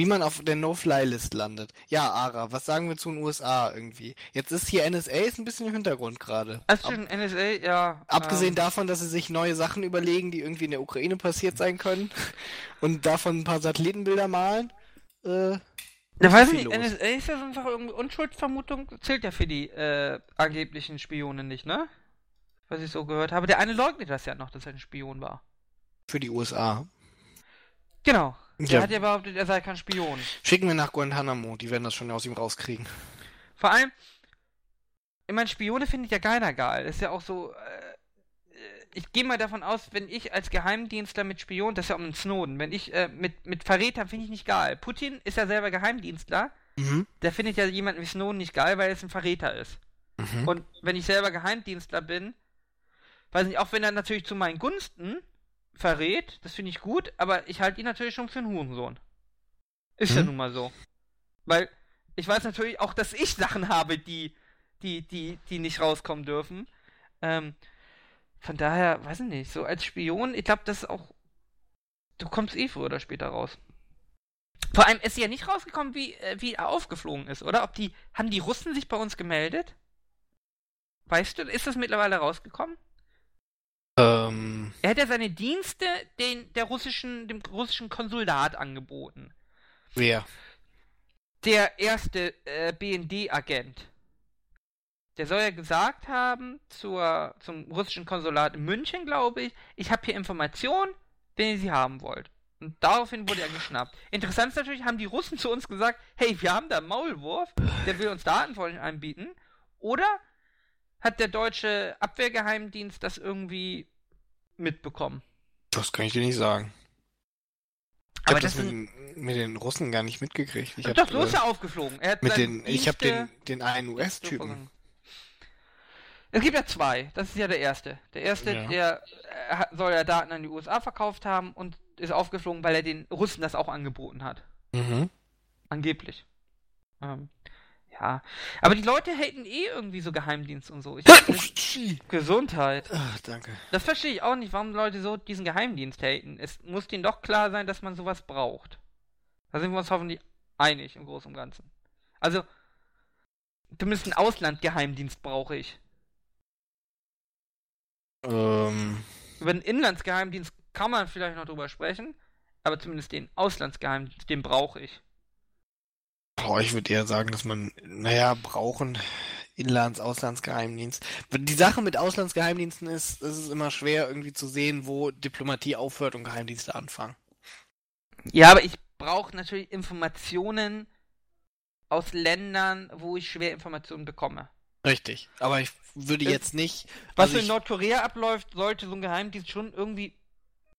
Wie man auf der No-Fly-List landet. Ja, Ara, was sagen wir zu den USA irgendwie? Jetzt ist hier NSA ist ein bisschen im Hintergrund gerade. Also NSA, ja. abgesehen ähm, davon, dass sie sich neue Sachen überlegen, die irgendwie in der Ukraine passiert sein können [laughs] und davon ein paar Satellitenbilder malen. Äh, Ja, weiß ich nicht. NSA ist ja so einfach irgendwie Unschuldsvermutung, zählt ja für die äh, angeblichen Spione nicht, ne? Was ich so gehört habe. Der eine leugnet das ja noch, dass er ein Spion war. für die USA. Genau. Der Ja. hat ja behauptet, er sei kein Spion. Schicken wir nach Guantanamo, die werden das schon aus ihm rauskriegen. Vor allem, ich meine, Spione findet ja keiner geil. Ist ja auch so, äh, ich gehe mal davon aus, wenn ich als Geheimdienstler mit Spion, das ist ja um den Snowden, wenn ich äh, mit, mit Verrätern finde ich nicht geil. Putin ist ja selber Geheimdienstler, Mhm. der findet ja jemanden wie Snowden nicht geil, weil er jetzt ein Verräter ist. Mhm. Und wenn ich selber Geheimdienstler bin, weiß nicht, auch wenn er natürlich zu meinen Gunsten verrät, das finde ich gut, aber ich halte ihn natürlich schon für einen Hurensohn. Ist ja Mhm. nun mal so. Weil ich weiß natürlich auch, dass ich Sachen habe, die, die, die, die nicht rauskommen dürfen. Ähm, von daher, weiß ich nicht, so als Spion, ich glaube, das ist auch. Du kommst eh früher oder später raus. Vor allem ist ja nicht rausgekommen, wie, äh, wie er aufgeflogen ist, oder? Ob die. Haben die Russen sich bei uns gemeldet? Weißt du, ist das mittlerweile rausgekommen? Ähm, Er hat ja seine Dienste den, der russischen, dem russischen Konsulat angeboten. Wer? Der erste äh, BND-Agent. Der soll ja gesagt haben zur, zum russischen Konsulat in München, glaube ich, ich habe hier Informationen, wenn ihr sie haben wollt. Und daraufhin wurde er geschnappt. Interessant ist natürlich, haben die Russen zu uns gesagt, hey, wir haben da einen Maulwurf, der will uns Daten von euch anbieten. Oder hat der deutsche Abwehrgeheimdienst das irgendwie mitbekommen? Das kann ich dir nicht sagen. Ich Aber hab das das mit, den- mit den Russen gar nicht mitgekriegt. Ich hab, Doch, so ist er aufgeflogen. Er mit den, ich habe den, den einen US-Typen. Es gibt ja zwei. Das ist ja der erste. Der erste, Ja. der äh, soll ja Daten an die USA verkauft haben und ist aufgeflogen, weil er den Russen das auch angeboten hat. Mhm. Angeblich. Ähm, ja. Aber die Leute haten eh irgendwie so Geheimdienst und so. Ich, Gesundheit. Ah, danke. Das verstehe ich auch nicht, warum Leute so diesen Geheimdienst haten. Es muss denen doch klar sein, dass man sowas braucht. Da sind wir uns hoffentlich einig im Großen und Ganzen. Also, zumindest einen Auslandgeheimdienst brauche ich. Ähm, Über den Inlandsgeheimdienst kann man vielleicht noch drüber sprechen, aber zumindest den Auslandsgeheimdienst, den brauche ich. Boah, ich würde eher sagen, dass man, naja, brauchen Inlands-, Auslandsgeheimdienst. Die Sache mit Auslandsgeheimdiensten ist, es ist immer schwer irgendwie zu sehen, wo Diplomatie aufhört und Geheimdienste anfangen. Ja, aber ich brauche natürlich Informationen aus Ländern, wo ich schwer Informationen bekomme. Richtig. Aber ich würde Äh, jetzt nicht. Was also in ich- Nordkorea abläuft, sollte so ein Geheimdienst schon irgendwie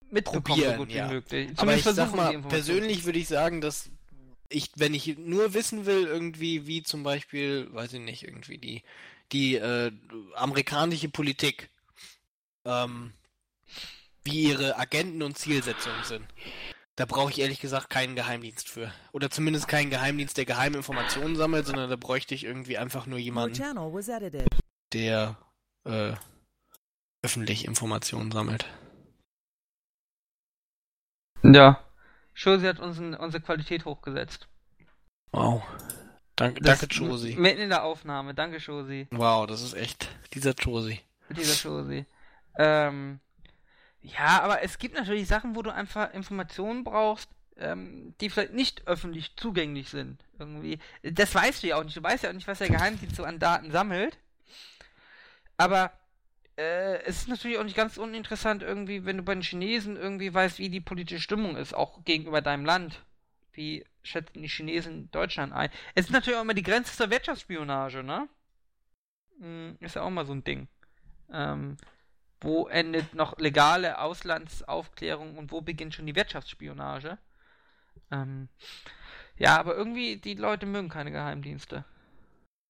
mitbekommen, Probieren, so gut ja. wie möglich. Aber Zumindest ich sag mal, persönlich würde ich sagen, dass ich, wenn ich nur wissen will, irgendwie, wie zum Beispiel, weiß ich nicht, irgendwie die, die äh, amerikanische Politik, ähm, wie ihre Agenten und Zielsetzungen sind. Da brauche ich ehrlich gesagt keinen Geheimdienst für. Oder zumindest keinen Geheimdienst, der geheime Informationen sammelt, sondern da bräuchte ich irgendwie einfach nur jemanden, der äh, öffentlich Informationen sammelt. Ja. Josi hat unseren, unsere Qualität hochgesetzt. Wow. Danke, Das- danke, Josi. Mitten in der Aufnahme. Danke, Josi. Wow, das ist echt dieser Josi. Dieser Josi. Ähm, ja, aber es gibt natürlich Sachen, wo du einfach Informationen brauchst, ähm, die vielleicht nicht öffentlich zugänglich sind. Irgendwie. Das weißt du ja auch nicht. Du weißt ja auch nicht, was der Geheimdienst so an Daten sammelt. Aber äh, es ist natürlich auch nicht ganz uninteressant, irgendwie, wenn du bei den Chinesen irgendwie weißt, wie die politische Stimmung ist, auch gegenüber deinem Land. Wie schätzen die Chinesen Deutschland ein? Es ist natürlich auch immer die Grenze zur Wirtschaftsspionage, ne? Hm, Ist ja auch mal so ein Ding. Ähm, wo endet noch legale Auslandsaufklärung und wo beginnt schon die Wirtschaftsspionage? Ähm, ja, aber irgendwie, die Leute mögen keine Geheimdienste.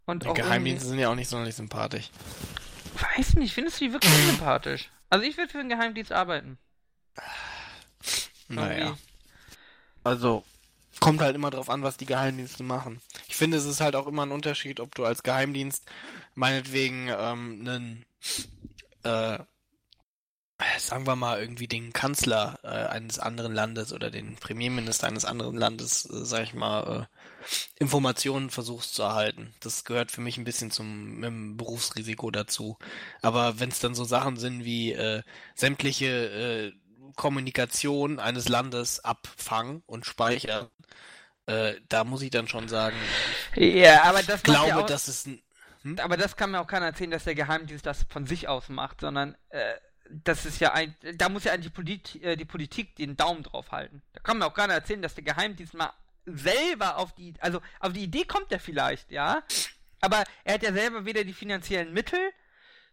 Und Die Geheimdienste sind ja auch nicht sonderlich sympathisch. Weiß nicht, findest du die wirklich unsympathisch? Also ich würde für einen Geheimdienst arbeiten. Naja. Also, kommt halt immer drauf an, was die Geheimdienste machen. Ich finde, es ist halt auch immer ein Unterschied, ob du als Geheimdienst meinetwegen ähm, einen, äh, sagen wir mal, irgendwie den Kanzler äh, eines anderen Landes oder den Premierminister eines anderen Landes, äh, sag ich mal, äh, Informationen versuchst zu erhalten. Das gehört für mich ein bisschen zum Berufsrisiko dazu. Aber wenn es dann so Sachen sind wie äh, sämtliche äh, Kommunikation eines Landes abfangen und speichern, äh, da muss ich dann schon sagen, Ja, aber das ich macht ja glaube, auch, das ist ein. Hm? aber das kann mir auch keiner erzählen, dass der Geheimdienst das von sich aus macht, sondern äh, das ist ja ein, da muss ja eigentlich die, Polit, äh, die Politik den Daumen drauf halten. Da kann mir auch keiner erzählen, dass der Geheimdienst mal selber auf die, also auf die Idee kommt er vielleicht, ja, aber er hat ja selber weder die finanziellen Mittel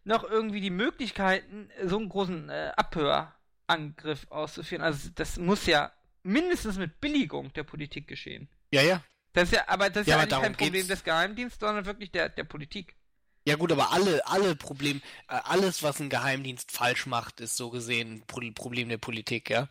noch irgendwie die Möglichkeiten, so einen großen äh, Abhörangriff auszuführen. Also das muss ja mindestens mit Billigung der Politik geschehen. Ja, ja. Das ist ja, aber das ist Ja, ja, eigentlich kein Problem geht's. des Geheimdienstes, sondern wirklich der, der Politik. Ja gut, aber alle, alle Problem, äh, alles, was ein Geheimdienst falsch macht, ist so gesehen ein Pro Problem der Politik, ja.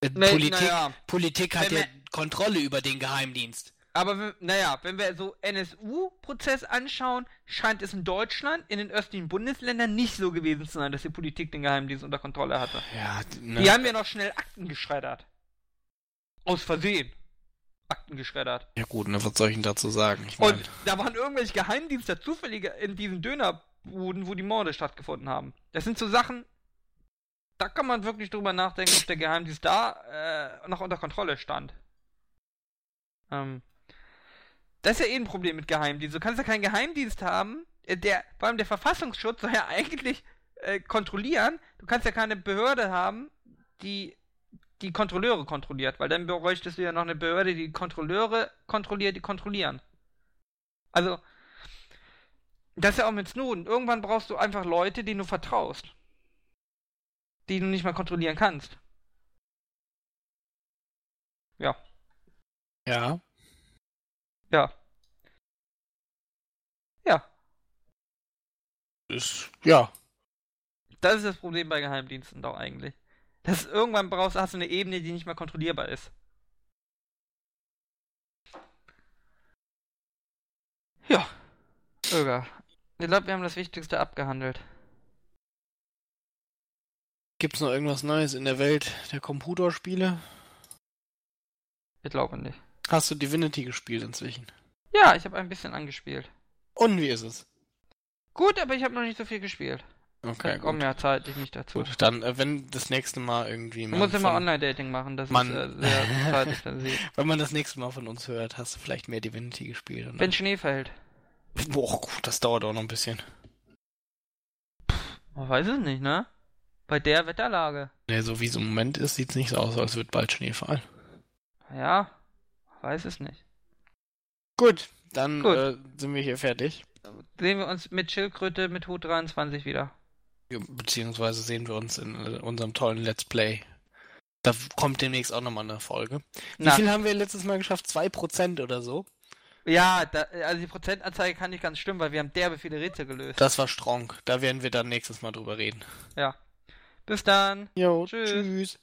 Äh, Nee, Politik, naja. Politik hat Wenn ja wir- Kontrolle über den Geheimdienst. Aber naja, wenn wir so NSU-Prozess anschauen, scheint es in Deutschland, in den östlichen Bundesländern nicht so gewesen zu sein, dass die Politik den Geheimdienst unter Kontrolle hatte. Ja, ne. Die haben ja noch schnell Akten geschreddert. Aus Versehen. Akten geschreddert. ja gut, ne, was soll ich denn dazu sagen? Ich mein, Und da waren irgendwelche Geheimdienste zufällige in diesen Dönerbuden, wo die Morde stattgefunden haben. Das sind so Sachen, da kann man wirklich drüber nachdenken, ob der Geheimdienst da äh, noch unter Kontrolle stand. Ähm, das ist ja eh ein Problem mit Geheimdienst. Du kannst ja keinen Geheimdienst haben, äh, der, vor allem der Verfassungsschutz soll ja [laughs] eigentlich äh, kontrollieren. Du kannst ja keine Behörde haben, die die Kontrolleure kontrolliert, weil dann bräuchtest du ja noch eine Behörde, die Kontrolleure kontrolliert, die kontrollieren. Also, das ist ja auch mit Snowden. Irgendwann brauchst du einfach Leute, denen du vertraust. Die du nicht mal kontrollieren kannst. Ja. Ja. Ja. Ja. Ist, ja. Das ist das Problem bei Geheimdiensten doch eigentlich. Dass irgendwann brauchst, hast du eine Ebene, die nicht mehr kontrollierbar ist. Ja. Öger. Ich glaube, wir haben das Wichtigste abgehandelt. Gibt's noch irgendwas Neues in der Welt der Computerspiele? Ich glaube nicht. Hast du Divinity gespielt inzwischen? Ja, ich habe ein bisschen angespielt. Und wie ist es? Gut, aber ich habe noch nicht so viel gespielt. Okay, ich komme gut. ja zeitlich nicht dazu. Gut, dann, äh, wenn das nächste Mal irgendwie man musst immer Online-Dating machen, das Man- ist äh, sehr [laughs] zeitintensiv. Wenn man das nächste Mal von uns hört, hast du vielleicht mehr Divinity gespielt. Und Wenn Schnee fällt. Boah, gut, das dauert auch noch ein bisschen. Man weiß es nicht, ne? Bei der Wetterlage. Ne, so wie es im Moment ist, sieht's nicht so aus, als wird bald Schnee fallen. Ja, weiß es nicht. Gut, dann Gut. Äh, sind wir hier fertig. Sehen wir uns mit Schildkröte mit Hut 23 wieder. Beziehungsweise sehen wir uns in äh, unserem tollen Let's Play. Da kommt demnächst auch nochmal eine Folge. Wie Na. viel haben wir letztes Mal geschafft? 2% oder so? Ja, da, also die Prozentanzeige kann nicht ganz stimmen, weil wir haben derbe viele Rätsel gelöst. Das war strong. Da werden wir dann nächstes Mal drüber reden. Ja. Bis dann. Jo, Tschüss. tschüss.